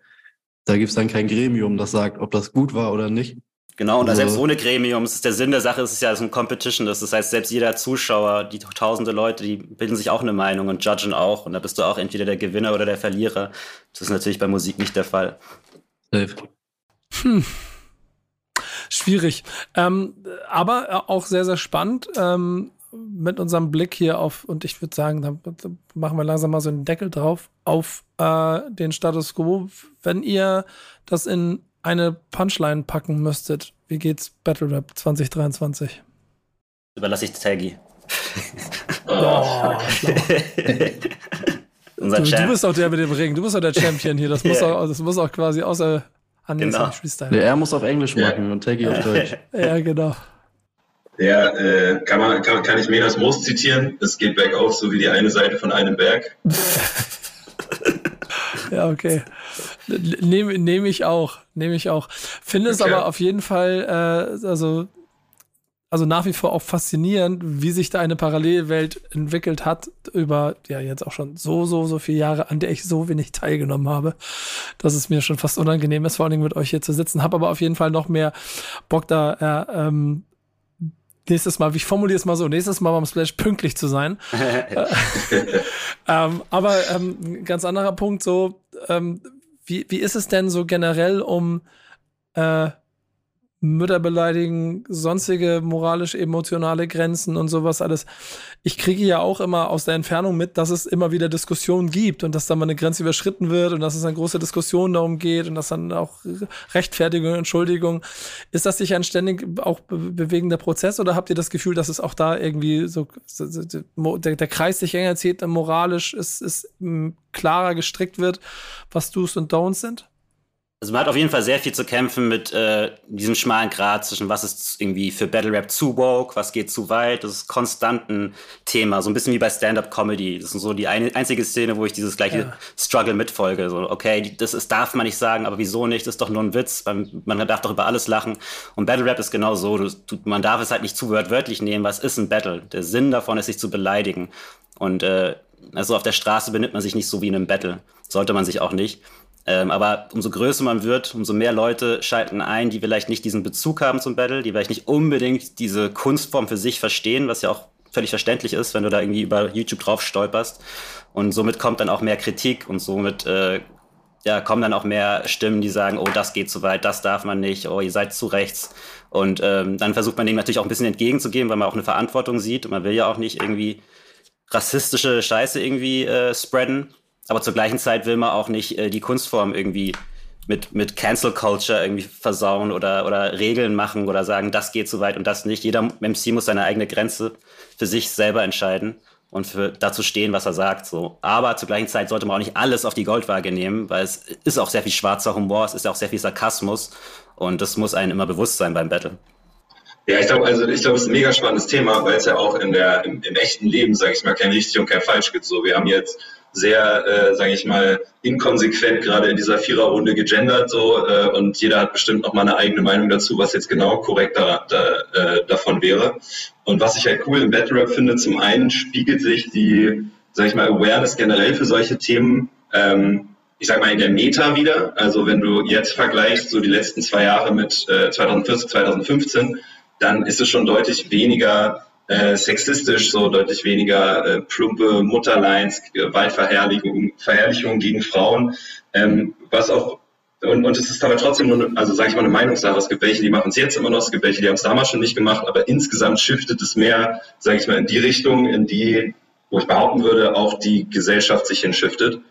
da gibt es dann kein Gremium, das sagt, ob das gut war oder nicht. Genau, und also, selbst ohne Gremium, ist der Sinn der Sache, ist es ja so ein Competition. Das heißt, selbst jeder Zuschauer, die tausende Leute, die bilden sich auch eine Meinung und judgen auch. Und da bist du auch entweder der Gewinner oder der Verlierer. Das ist natürlich bei Musik nicht der Fall. Safe. Hm. Schwierig. Ähm, aber äh, auch sehr, sehr spannend. Ähm, mit unserem Blick hier auf, und ich würde sagen, da, da, machen wir langsam mal so einen Deckel drauf, auf äh, den Status quo. Wenn ihr das in eine Punchline packen müsstet, wie geht's Battle Rap 2023? Überlasse ich Taggy. oh, Unser du, du bist auch der mit dem Ring, du bist auch der Champion hier. Das, muss, yeah. auch, das muss auch quasi außer Hannes genau. Freestyle. Er muss auf Englisch machen und Taggy auf Deutsch. ja, genau. Ja, äh, kann, man, kann, kann ich Menas Most zitieren? Es geht bergauf, so wie die eine Seite von einem Berg. ja, okay. Nehme nehm ich auch. Nehme ich auch. Finde es okay. aber auf jeden Fall, äh, also also nach wie vor auch faszinierend, wie sich da eine Parallelwelt entwickelt hat über ja jetzt auch schon so, so, so viele Jahre, an der ich so wenig teilgenommen habe, dass es mir schon fast unangenehm ist, vor allen Dingen mit euch hier zu sitzen. Habe aber auf jeden Fall noch mehr Bock da, äh, ähm, nächstes Mal, wie ich formuliere es mal so, nächstes Mal beim Splash pünktlich zu sein. ähm, aber ähm, ganz anderer Punkt, so, ähm, wie, wie ist es denn so generell um äh, Mütter beleidigen, sonstige moralisch-emotionale Grenzen und sowas alles. Ich kriege ja auch immer aus der Entfernung mit, dass es immer wieder Diskussionen gibt und dass da mal eine Grenze überschritten wird und dass es eine große Diskussion darum geht und dass dann auch Rechtfertigung, Entschuldigung. Ist das sich ein ständig auch bewegender Prozess oder habt ihr das Gefühl, dass es auch da irgendwie so, der, der Kreis sich enger zieht, moralisch ist, ist klarer gestrickt wird, was Do's und Don'ts sind? Also man hat auf jeden Fall sehr viel zu kämpfen mit äh, diesem schmalen Grad zwischen was ist irgendwie für Battle Rap zu woke, was geht zu weit. Das ist konstant ein Thema, so ein bisschen wie bei Stand-up-Comedy. Das ist so die eine, einzige Szene, wo ich dieses gleiche ja. Struggle mitfolge. So, okay, das ist, darf man nicht sagen, aber wieso nicht? Das ist doch nur ein Witz. Man, man darf doch über alles lachen. Und Battle Rap ist genau so. Du, du, man darf es halt nicht zu wörtlich nehmen. Was ist ein Battle? Der Sinn davon ist, sich zu beleidigen. Und äh, also auf der Straße benimmt man sich nicht so wie in einem Battle. Sollte man sich auch nicht. Ähm, aber umso größer man wird, umso mehr Leute schalten ein, die vielleicht nicht diesen Bezug haben zum Battle, die vielleicht nicht unbedingt diese Kunstform für sich verstehen, was ja auch völlig verständlich ist, wenn du da irgendwie über YouTube drauf stolperst. Und somit kommt dann auch mehr Kritik und somit äh, ja, kommen dann auch mehr Stimmen, die sagen, oh, das geht zu weit, das darf man nicht, oh, ihr seid zu rechts. Und ähm, dann versucht man dem natürlich auch ein bisschen entgegenzugehen, weil man auch eine Verantwortung sieht und man will ja auch nicht irgendwie rassistische Scheiße irgendwie äh, spreaden. Aber zur gleichen Zeit will man auch nicht äh, die Kunstform irgendwie mit, mit Cancel Culture irgendwie versauen oder, oder Regeln machen oder sagen, das geht zu weit und das nicht. Jeder MC muss seine eigene Grenze für sich selber entscheiden und für dazu stehen, was er sagt. So. Aber zur gleichen Zeit sollte man auch nicht alles auf die Goldwaage nehmen, weil es ist auch sehr viel schwarzer Humor, es ist auch sehr viel Sarkasmus und das muss einem immer bewusst sein beim Battle. Ja, ich glaube, also ich glaube, es ist ein mega spannendes Thema, weil es ja auch in der, im, im echten Leben, sage ich mal, kein richtig und kein falsch gibt. So, wir haben jetzt sehr, äh, sage ich mal, inkonsequent gerade in dieser Viererrunde gegendert so äh, und jeder hat bestimmt noch mal eine eigene Meinung dazu, was jetzt genau korrekt da, da, äh, davon wäre. Und was ich halt cool im Battle Rap finde, zum einen spiegelt sich die, sage ich mal, Awareness generell für solche Themen ähm, ich sag mal, in der Meta wieder. Also wenn du jetzt vergleichst, so die letzten zwei Jahre mit äh, 2014, 2015, dann ist es schon deutlich weniger äh, sexistisch, so deutlich weniger äh, plumpe Mutterlines, Gewaltverherrlichung Verherrlichung gegen Frauen, ähm, was auch und, und es ist aber trotzdem nur, also sage ich mal, eine Meinungssache. Es gibt welche, die machen es jetzt immer noch, es gibt welche, die haben es damals schon nicht gemacht, aber insgesamt shiftet es mehr, sage ich mal, in die Richtung, in die, wo ich behaupten würde, auch die Gesellschaft sich hinschiftet.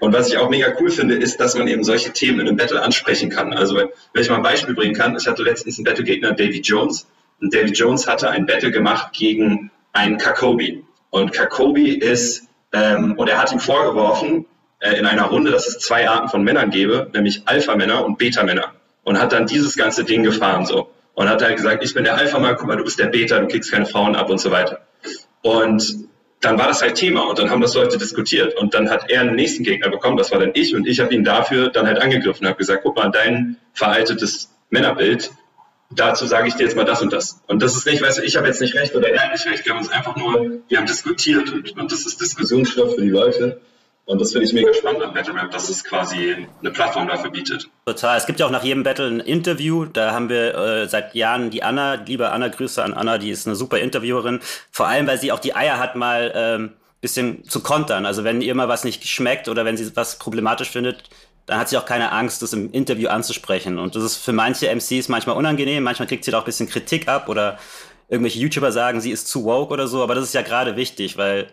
Und was ich auch mega cool finde, ist, dass man eben solche Themen in einem Battle ansprechen kann. Also wenn ich mal ein Beispiel bringen kann, ich hatte letztens einen Battle-Gegner, Davy Jones, und David Jones hatte ein Battle gemacht gegen einen Kakobi. Und Kakobi ist, ähm, und er hat ihm vorgeworfen, äh, in einer Runde, dass es zwei Arten von Männern gäbe, nämlich Alpha-Männer und Beta-Männer. Und hat dann dieses ganze Ding gefahren so. Und hat halt gesagt, ich bin der Alpha-Mann, guck mal, du bist der Beta, du kriegst keine Frauen ab und so weiter. Und dann war das halt Thema und dann haben das Leute diskutiert. Und dann hat er einen nächsten Gegner bekommen, das war dann ich, und ich habe ihn dafür dann halt angegriffen und habe gesagt, guck mal, dein veraltetes Männerbild dazu sage ich dir jetzt mal das und das. Und das ist nicht, weißt du, ich habe jetzt nicht recht oder er nicht recht. Wir haben uns einfach nur, wir haben diskutiert und, und das ist Diskussionsstoff für die Leute. Und das finde ich mega spannend an Battle Rap, dass es quasi eine Plattform dafür bietet. Total. Es gibt ja auch nach jedem Battle ein Interview. Da haben wir äh, seit Jahren die Anna, liebe Anna, Grüße an Anna, die ist eine super Interviewerin. Vor allem, weil sie auch die Eier hat, mal ähm, bisschen zu kontern. Also wenn ihr mal was nicht schmeckt oder wenn sie was problematisch findet, dann hat sie auch keine Angst, das im Interview anzusprechen. Und das ist für manche MCs manchmal unangenehm, manchmal kriegt sie da auch ein bisschen Kritik ab oder irgendwelche YouTuber sagen, sie ist zu woke oder so, aber das ist ja gerade wichtig, weil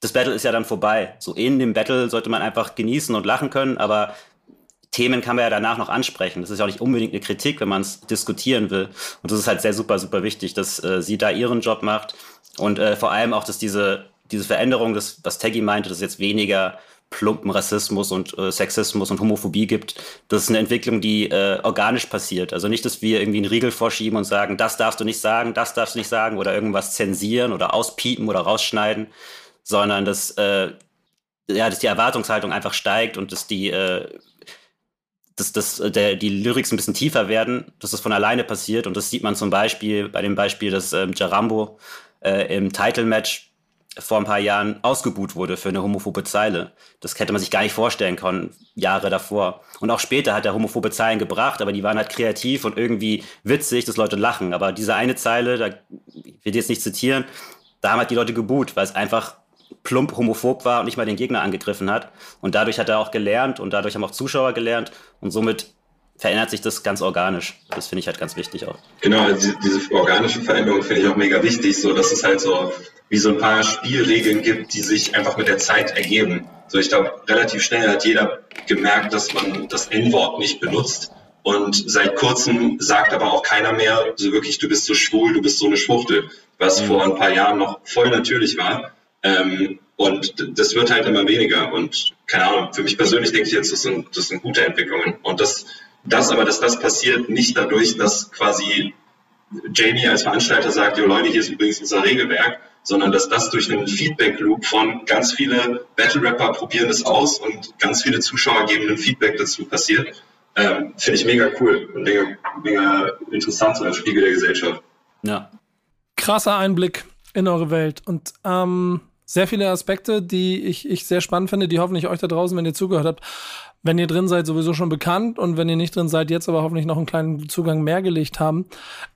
das Battle ist ja dann vorbei. So in dem Battle sollte man einfach genießen und lachen können, aber Themen kann man ja danach noch ansprechen. Das ist ja auch nicht unbedingt eine Kritik, wenn man es diskutieren will. Und das ist halt sehr super, super wichtig, dass äh, sie da ihren Job macht und äh, vor allem auch, dass diese, diese Veränderung, das, was Taggy meinte, dass jetzt weniger plumpen Rassismus und äh, Sexismus und Homophobie gibt. Das ist eine Entwicklung, die äh, organisch passiert. Also nicht, dass wir irgendwie einen Riegel vorschieben und sagen, das darfst du nicht sagen, das darfst du nicht sagen oder irgendwas zensieren oder auspiepen oder rausschneiden, sondern dass, äh, ja, dass die Erwartungshaltung einfach steigt und dass die, äh, dass, dass der, die Lyrics ein bisschen tiefer werden, dass das von alleine passiert. Und das sieht man zum Beispiel bei dem Beispiel, dass ähm, Jarambo äh, im Title-Match vor ein paar Jahren ausgebuht wurde für eine homophobe Zeile. Das hätte man sich gar nicht vorstellen können, Jahre davor. Und auch später hat er homophobe Zeilen gebracht, aber die waren halt kreativ und irgendwie witzig, dass Leute lachen. Aber diese eine Zeile, da ich jetzt nicht zitieren, da haben halt die Leute geboot, weil es einfach plump homophob war und nicht mal den Gegner angegriffen hat. Und dadurch hat er auch gelernt und dadurch haben auch Zuschauer gelernt und somit verändert sich das ganz organisch. Das finde ich halt ganz wichtig auch. Genau, also diese organische Veränderung finde ich auch mega wichtig, so dass es halt so wie so ein paar Spielregeln gibt, die sich einfach mit der Zeit ergeben. So, ich glaube, relativ schnell hat jeder gemerkt, dass man das N-Wort nicht benutzt. Und seit kurzem sagt aber auch keiner mehr, so wirklich, du bist so schwul, du bist so eine Schwuchtel, was mhm. vor ein paar Jahren noch voll natürlich war. Ähm, und das wird halt immer weniger. Und keine Ahnung, für mich persönlich denke ich jetzt, das sind, das sind gute Entwicklungen. Und das, das aber, dass das passiert, nicht dadurch, dass quasi Jamie als Veranstalter sagt, jo Leute, hier ist übrigens unser Regelwerk, sondern dass das durch einen Feedback-Loop von ganz viele Battle-Rapper probieren es aus und ganz viele Zuschauer geben ein Feedback dazu passiert, ähm, finde ich mega cool und mega, mega interessant so als Spiegel der Gesellschaft. Ja. Krasser Einblick in eure Welt und ähm, sehr viele Aspekte, die ich, ich sehr spannend finde, die hoffentlich euch da draußen, wenn ihr zugehört habt, wenn ihr drin seid, sowieso schon bekannt und wenn ihr nicht drin seid, jetzt aber hoffentlich noch einen kleinen Zugang mehr gelegt haben.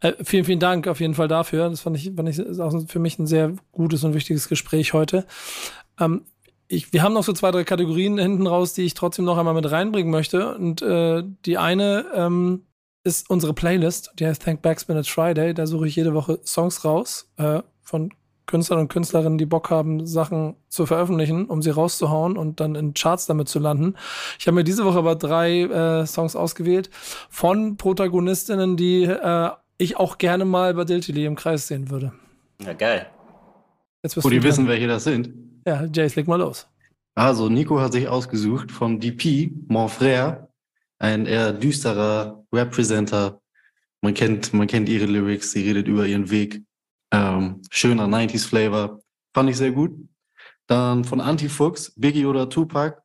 Äh, vielen, vielen Dank auf jeden Fall dafür. Das fand ich, fand ich ist auch für mich ein sehr gutes und wichtiges Gespräch heute. Ähm, ich, wir haben noch so zwei, drei Kategorien hinten raus, die ich trotzdem noch einmal mit reinbringen möchte. Und äh, die eine ähm, ist unsere Playlist, die heißt Thank Backspin It's Friday. Da suche ich jede Woche Songs raus äh, von Künstler und Künstlerinnen, die Bock haben, Sachen zu veröffentlichen, um sie rauszuhauen und dann in Charts damit zu landen. Ich habe mir diese Woche aber drei äh, Songs ausgewählt von Protagonistinnen, die äh, ich auch gerne mal bei Diltily im Kreis sehen würde. Ja, geil. Jetzt Wo die wissen, welche das sind. Ja, Jace, leg mal los. Also, Nico hat sich ausgesucht von DP, Mon Frère, ein eher düsterer Representer. Man kennt, man kennt ihre Lyrics, sie redet über ihren Weg. Ähm, schöner 90s Flavor. Fand ich sehr gut. Dann von Antifuchs, Biggie oder Tupac.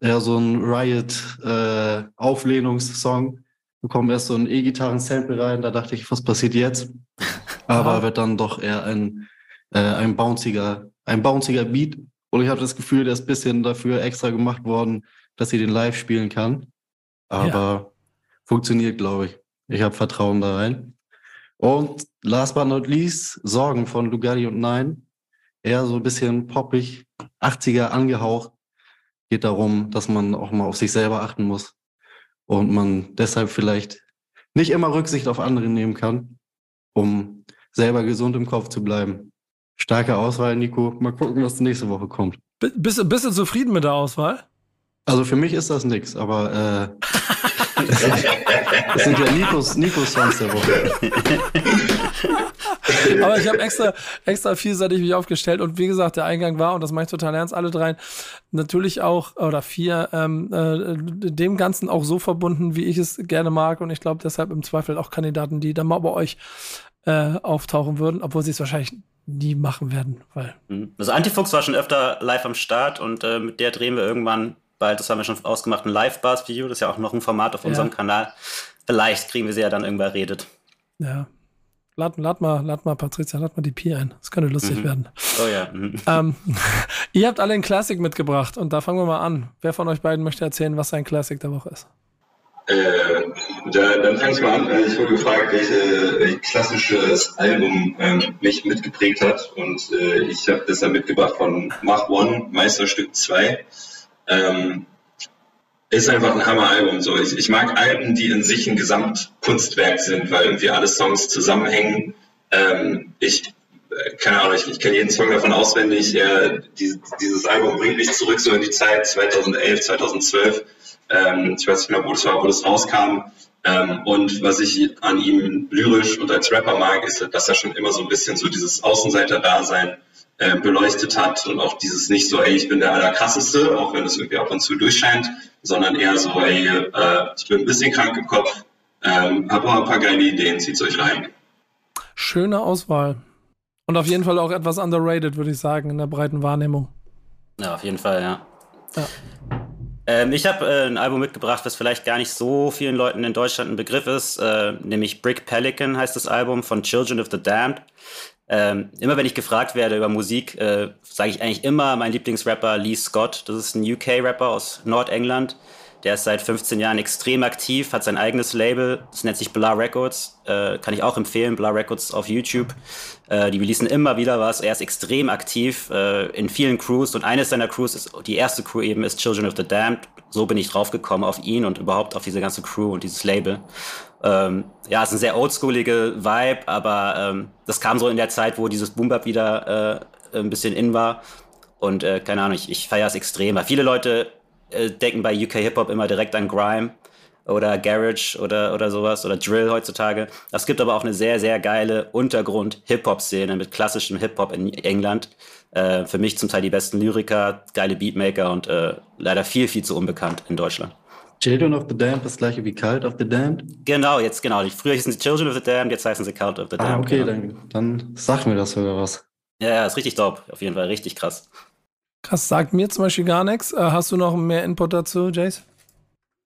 Ja, so ein Riot-Auflehnungssong. Äh, Bekommen erst so ein E-Gitarren-Sample rein, da dachte ich, was passiert jetzt? Aber wird dann doch eher ein, äh, ein bounciger, ein bounciger Beat. Und ich habe das Gefühl, der ist ein bisschen dafür extra gemacht worden, dass sie den live spielen kann. Aber ja. funktioniert, glaube ich. Ich habe Vertrauen da rein. Und last but not least, Sorgen von Lugardi und Nein. Eher so ein bisschen poppig, 80er angehaucht. Geht darum, dass man auch mal auf sich selber achten muss. Und man deshalb vielleicht nicht immer Rücksicht auf andere nehmen kann, um selber gesund im Kopf zu bleiben. Starke Auswahl, Nico. Mal gucken, was nächste Woche kommt. Bist, bist du zufrieden mit der Auswahl? Also für mich ist das nix, aber äh, das sind ja Nikos, Nikos Songs der Woche. Aber ich habe extra, extra vielseitig mich aufgestellt und wie gesagt, der Eingang war, und das mache ich total ernst, alle drei, natürlich auch, oder vier, ähm, äh, dem Ganzen auch so verbunden, wie ich es gerne mag und ich glaube deshalb im Zweifel auch Kandidaten, die dann mal bei euch äh, auftauchen würden, obwohl sie es wahrscheinlich nie machen werden, weil. Mhm. Also Antifuchs war schon öfter live am Start und äh, mit der drehen wir irgendwann bald, das haben wir schon ausgemacht, ein Live-Bars-Video. Das ist ja auch noch ein Format auf unserem ja. Kanal. Vielleicht kriegen wir sie ja dann irgendwann redet. Ja. Lad, lad, mal, lad mal, Patricia, lad mal die Pi ein. Das könnte lustig mhm. werden. Oh ja. Mhm. Ähm, ihr habt alle ein Classic mitgebracht und da fangen wir mal an. Wer von euch beiden möchte erzählen, was sein Classic der Woche ist? Äh, da, dann fange ich mal an. Ich wurde gefragt, welche, welches klassisches Album ähm, mich mitgeprägt hat. Und äh, ich habe das dann mitgebracht von Mach One, Meisterstück 2. Ähm, ist einfach ein Hammer-Album. So. Ich, ich, mag Alben, die in sich ein Gesamtkunstwerk sind, weil irgendwie alle Songs zusammenhängen. Ähm, ich, äh, keine Ahnung, ich, ich kenne jeden Song davon auswendig. Äh, die, dieses Album bringt mich zurück so in die Zeit 2011, 2012. Ähm, ich weiß nicht mehr, wo das war, wo das rauskam. Ähm, und was ich an ihm lyrisch und als Rapper mag, ist, dass er schon immer so ein bisschen so dieses Außenseiter-Dasein äh, beleuchtet hat und auch dieses nicht so, ey, ich bin der Allerkrasseste, auch wenn es irgendwie ab und zu durchscheint, sondern eher so, ey, äh, ich bin ein bisschen krank im Kopf, ähm, habe auch ein paar geile Ideen, zieht's euch rein. Schöne Auswahl. Und auf jeden Fall auch etwas underrated, würde ich sagen, in der breiten Wahrnehmung. Ja, auf jeden Fall, ja. ja. Ähm, ich habe äh, ein Album mitgebracht, was vielleicht gar nicht so vielen Leuten in Deutschland ein Begriff ist, äh, nämlich Brick Pelican heißt das Album von Children of the Damned. Ähm, immer wenn ich gefragt werde über Musik, äh, sage ich eigentlich immer mein Lieblingsrapper Lee Scott. Das ist ein UK-Rapper aus Nordengland. Der ist seit 15 Jahren extrem aktiv, hat sein eigenes Label, das nennt sich Blah Records. Äh, kann ich auch empfehlen, Blah Records auf YouTube. Äh, die releasen immer wieder was. Er ist extrem aktiv äh, in vielen Crews und eines seiner Crews ist, die erste Crew eben ist Children of the Damned. So bin ich draufgekommen auf ihn und überhaupt auf diese ganze Crew und dieses Label. Ähm, ja, es ist ein sehr oldschoolige Vibe, aber ähm, das kam so in der Zeit, wo dieses Boom Bap wieder äh, ein bisschen in war. Und äh, keine Ahnung, ich, ich feiere es extrem. Weil viele Leute äh, denken bei UK Hip-Hop immer direkt an Grime oder Garage oder, oder sowas oder Drill heutzutage. Es gibt aber auch eine sehr, sehr geile Untergrund-Hip-Hop-Szene mit klassischem Hip-Hop in England. Äh, für mich zum Teil die besten Lyriker, geile Beatmaker und äh, leider viel, viel zu unbekannt in Deutschland. Children of the Damned, das gleiche wie Cult of the Damned? Genau, jetzt genau. Früher hießen sie Children of the Damned, jetzt heißen sie Cult of the Damned. Ah, okay, genau. dann, dann sag mir das sogar was. Ja, ja, ist richtig dope. Auf jeden Fall richtig krass. Krass, sagt mir zum Beispiel gar nichts. Äh, hast du noch mehr Input dazu, Jace?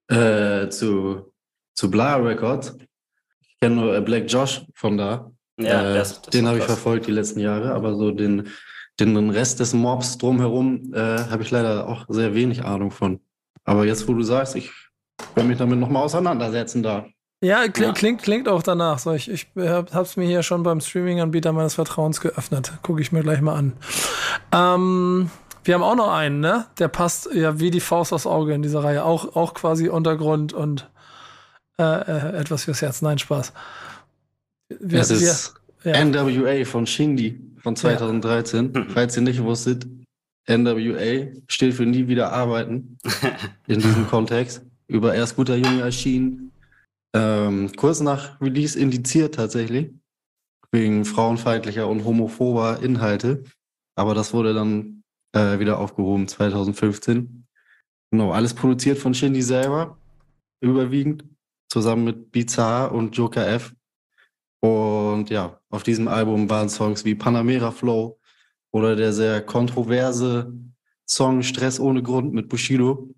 Äh, zu, zu Bla Records. Ich kenne nur äh, Black Josh von da. Ja, äh, das, das den habe ich verfolgt die letzten Jahre, aber so den, den Rest des Mobs drumherum äh, habe ich leider auch sehr wenig Ahnung von. Aber jetzt, wo du sagst, ich werde mich damit nochmal auseinandersetzen da. Ja, kling, Ja. Klingt, klingt auch danach. So, ich ich hab, hab's mir hier schon beim Streaming-Anbieter meines Vertrauens geöffnet. Gucke ich mir gleich mal an. Ähm, wir haben auch noch einen, ne? Der passt ja wie die Faust aufs Auge in dieser Reihe. Auch, auch quasi Untergrund und äh, äh, etwas fürs Herz. Nein, Spaß. Wir, es ist wir, ja. NWA von Shindy von 2013. Falls ihr nicht wusstet, NWA steht für nie wieder arbeiten in diesem Kontext. Über erst guter Junge erschienen. Ähm, kurz nach Release indiziert tatsächlich. Wegen frauenfeindlicher und homophober Inhalte. Aber das wurde dann äh, wieder aufgehoben 2015. Genau, alles produziert von Shindy selber. Überwiegend. Zusammen mit Bizarre und Joker F. Und ja, auf diesem Album waren Songs wie Panamera Flow oder der sehr kontroverse Song Stress ohne Grund mit Bushido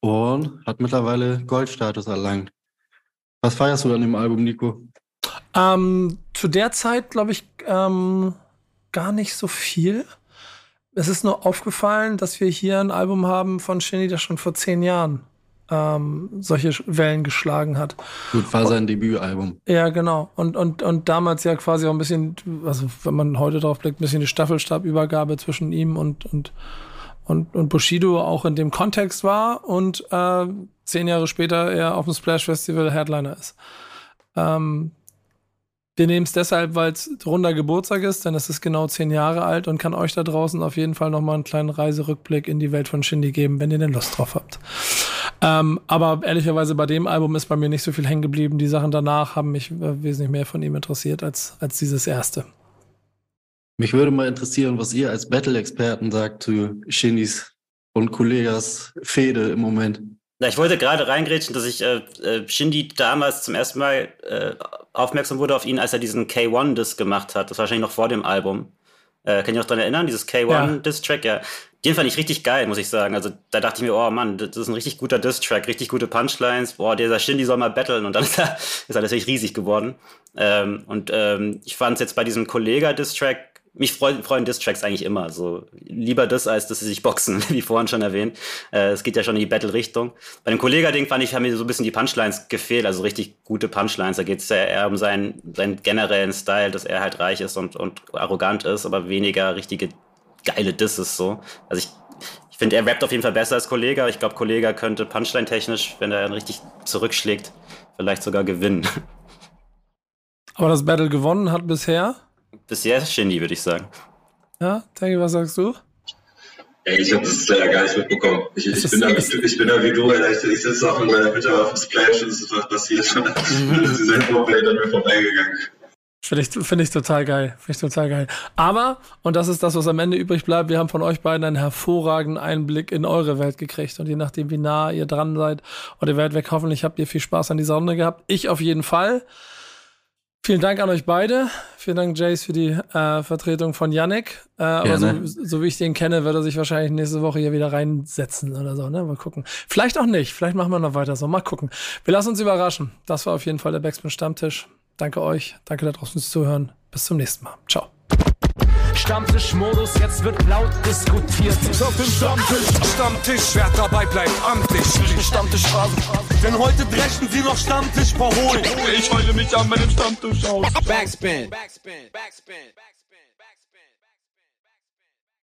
und hat mittlerweile Goldstatus erlangt. Was feierst du an dem Album, Nico? Ähm, zu der Zeit, glaube ich, ähm, gar nicht so viel. Es ist nur aufgefallen, dass wir hier ein Album haben von Shinny, das schon vor zehn Jahren ähm, solche Wellen geschlagen hat. Gut, war sein Debütalbum. Ja, genau. Und, und, und damals ja quasi auch ein bisschen, also wenn man heute drauf blickt, ein bisschen die Staffelstabübergabe zwischen ihm und, und, und, und Bushido auch in dem Kontext war und äh, zehn Jahre später er auf dem Splash Festival Headliner ist. Ähm, wir nehmen es deshalb, weil es runder Geburtstag ist, denn es ist genau zehn Jahre alt und kann euch da draußen auf jeden Fall nochmal einen kleinen Reiserückblick in die Welt von Shindy geben, wenn ihr denn Lust drauf habt. Ähm, aber ehrlicherweise bei dem Album ist bei mir nicht so viel hängen geblieben. Die Sachen danach haben mich äh, wesentlich mehr von ihm interessiert als, als dieses erste. Mich würde mal interessieren, was ihr als Battle-Experten sagt zu Shinis und Kollegas Fehde im Moment. Na, ich wollte gerade reingrätschen, dass ich äh, äh, Shindy damals zum ersten Mal äh, aufmerksam wurde auf ihn, als er diesen K1-Disc gemacht hat. Das war wahrscheinlich noch vor dem Album. Äh, kann ich noch dran erinnern? Dieses Ja. K1-Diss-Track, ja. Den fand ich richtig geil, muss ich sagen. Also da dachte ich mir, oh Mann, das ist ein richtig guter Diss-Track, richtig gute Punchlines. Boah, dieser Shindy soll mal battlen. Und dann ist er, ist er natürlich riesig geworden. Ähm, und ähm, ich fand es jetzt bei diesem Kollega-Diss-Track, mich freuen, freuen Diss-Tracks eigentlich immer. So lieber das, als dass sie sich boxen, wie vorhin schon erwähnt. Äh, Es geht ja schon in die Battle-Richtung. Bei dem Kollega-Ding fand ich, haben mir so ein bisschen die Punchlines gefehlt, also richtig gute Punchlines. Da geht es ja eher um seinen, seinen generellen Style, dass er halt reich ist und, und arrogant ist, aber weniger richtige geile Disses so. Also ich, ich finde, er rappt auf jeden Fall besser als Kollega. Ich glaube, Kollega könnte Punchline-technisch, wenn er richtig zurückschlägt, vielleicht sogar gewinnen. Aber das Battle gewonnen hat bisher. Bisher ist Shindy, würde ich sagen. Ja, Taggy, was sagst du? Ey, ich habe das leider gar nicht mitbekommen. Ich, ich, bin, da, ich, ich bin da wie du, Alter. Ich, ich sitze auch in meiner Hütte auf dem Splash und es ist was passiert. Diese Hip-Hop-Welt an mir vorbeigegangen. Finde ich, finde ich total geil. Finde ich total geil. Aber, und das ist das, was am Ende übrig bleibt, wir haben von euch beiden einen hervorragenden Einblick in eure Welt gekriegt. Und je nachdem, wie nah ihr dran seid und ihr werdet weg, hoffentlich habt ihr viel Spaß an dieser Runde gehabt. Ich auf jeden Fall. Vielen Dank an euch beide. Vielen Dank, Jace, für die äh, Vertretung von Yannick. Äh, aber so, so, wie ich den kenne, wird er sich wahrscheinlich nächste Woche hier wieder reinsetzen oder so. Ne? Mal gucken. Vielleicht auch nicht. Vielleicht machen wir noch weiter so. Mal gucken. Wir lassen uns überraschen. Das war auf jeden Fall der Backspin Stammtisch. Danke euch. Danke da draußen fürs Zuhören. Bis zum nächsten Mal. Ciao. Stammtischmodus, jetzt wird laut diskutiert. Auf dem Stammtisch, Stammtisch, wer dabei bleibt, amtlich. Stammtisch Phase. Denn heute brechen sie noch Stammtisch verholen. Ich heule mich an meinem Stammtisch aus. Backspin. Backspin. Backspin. Backspin.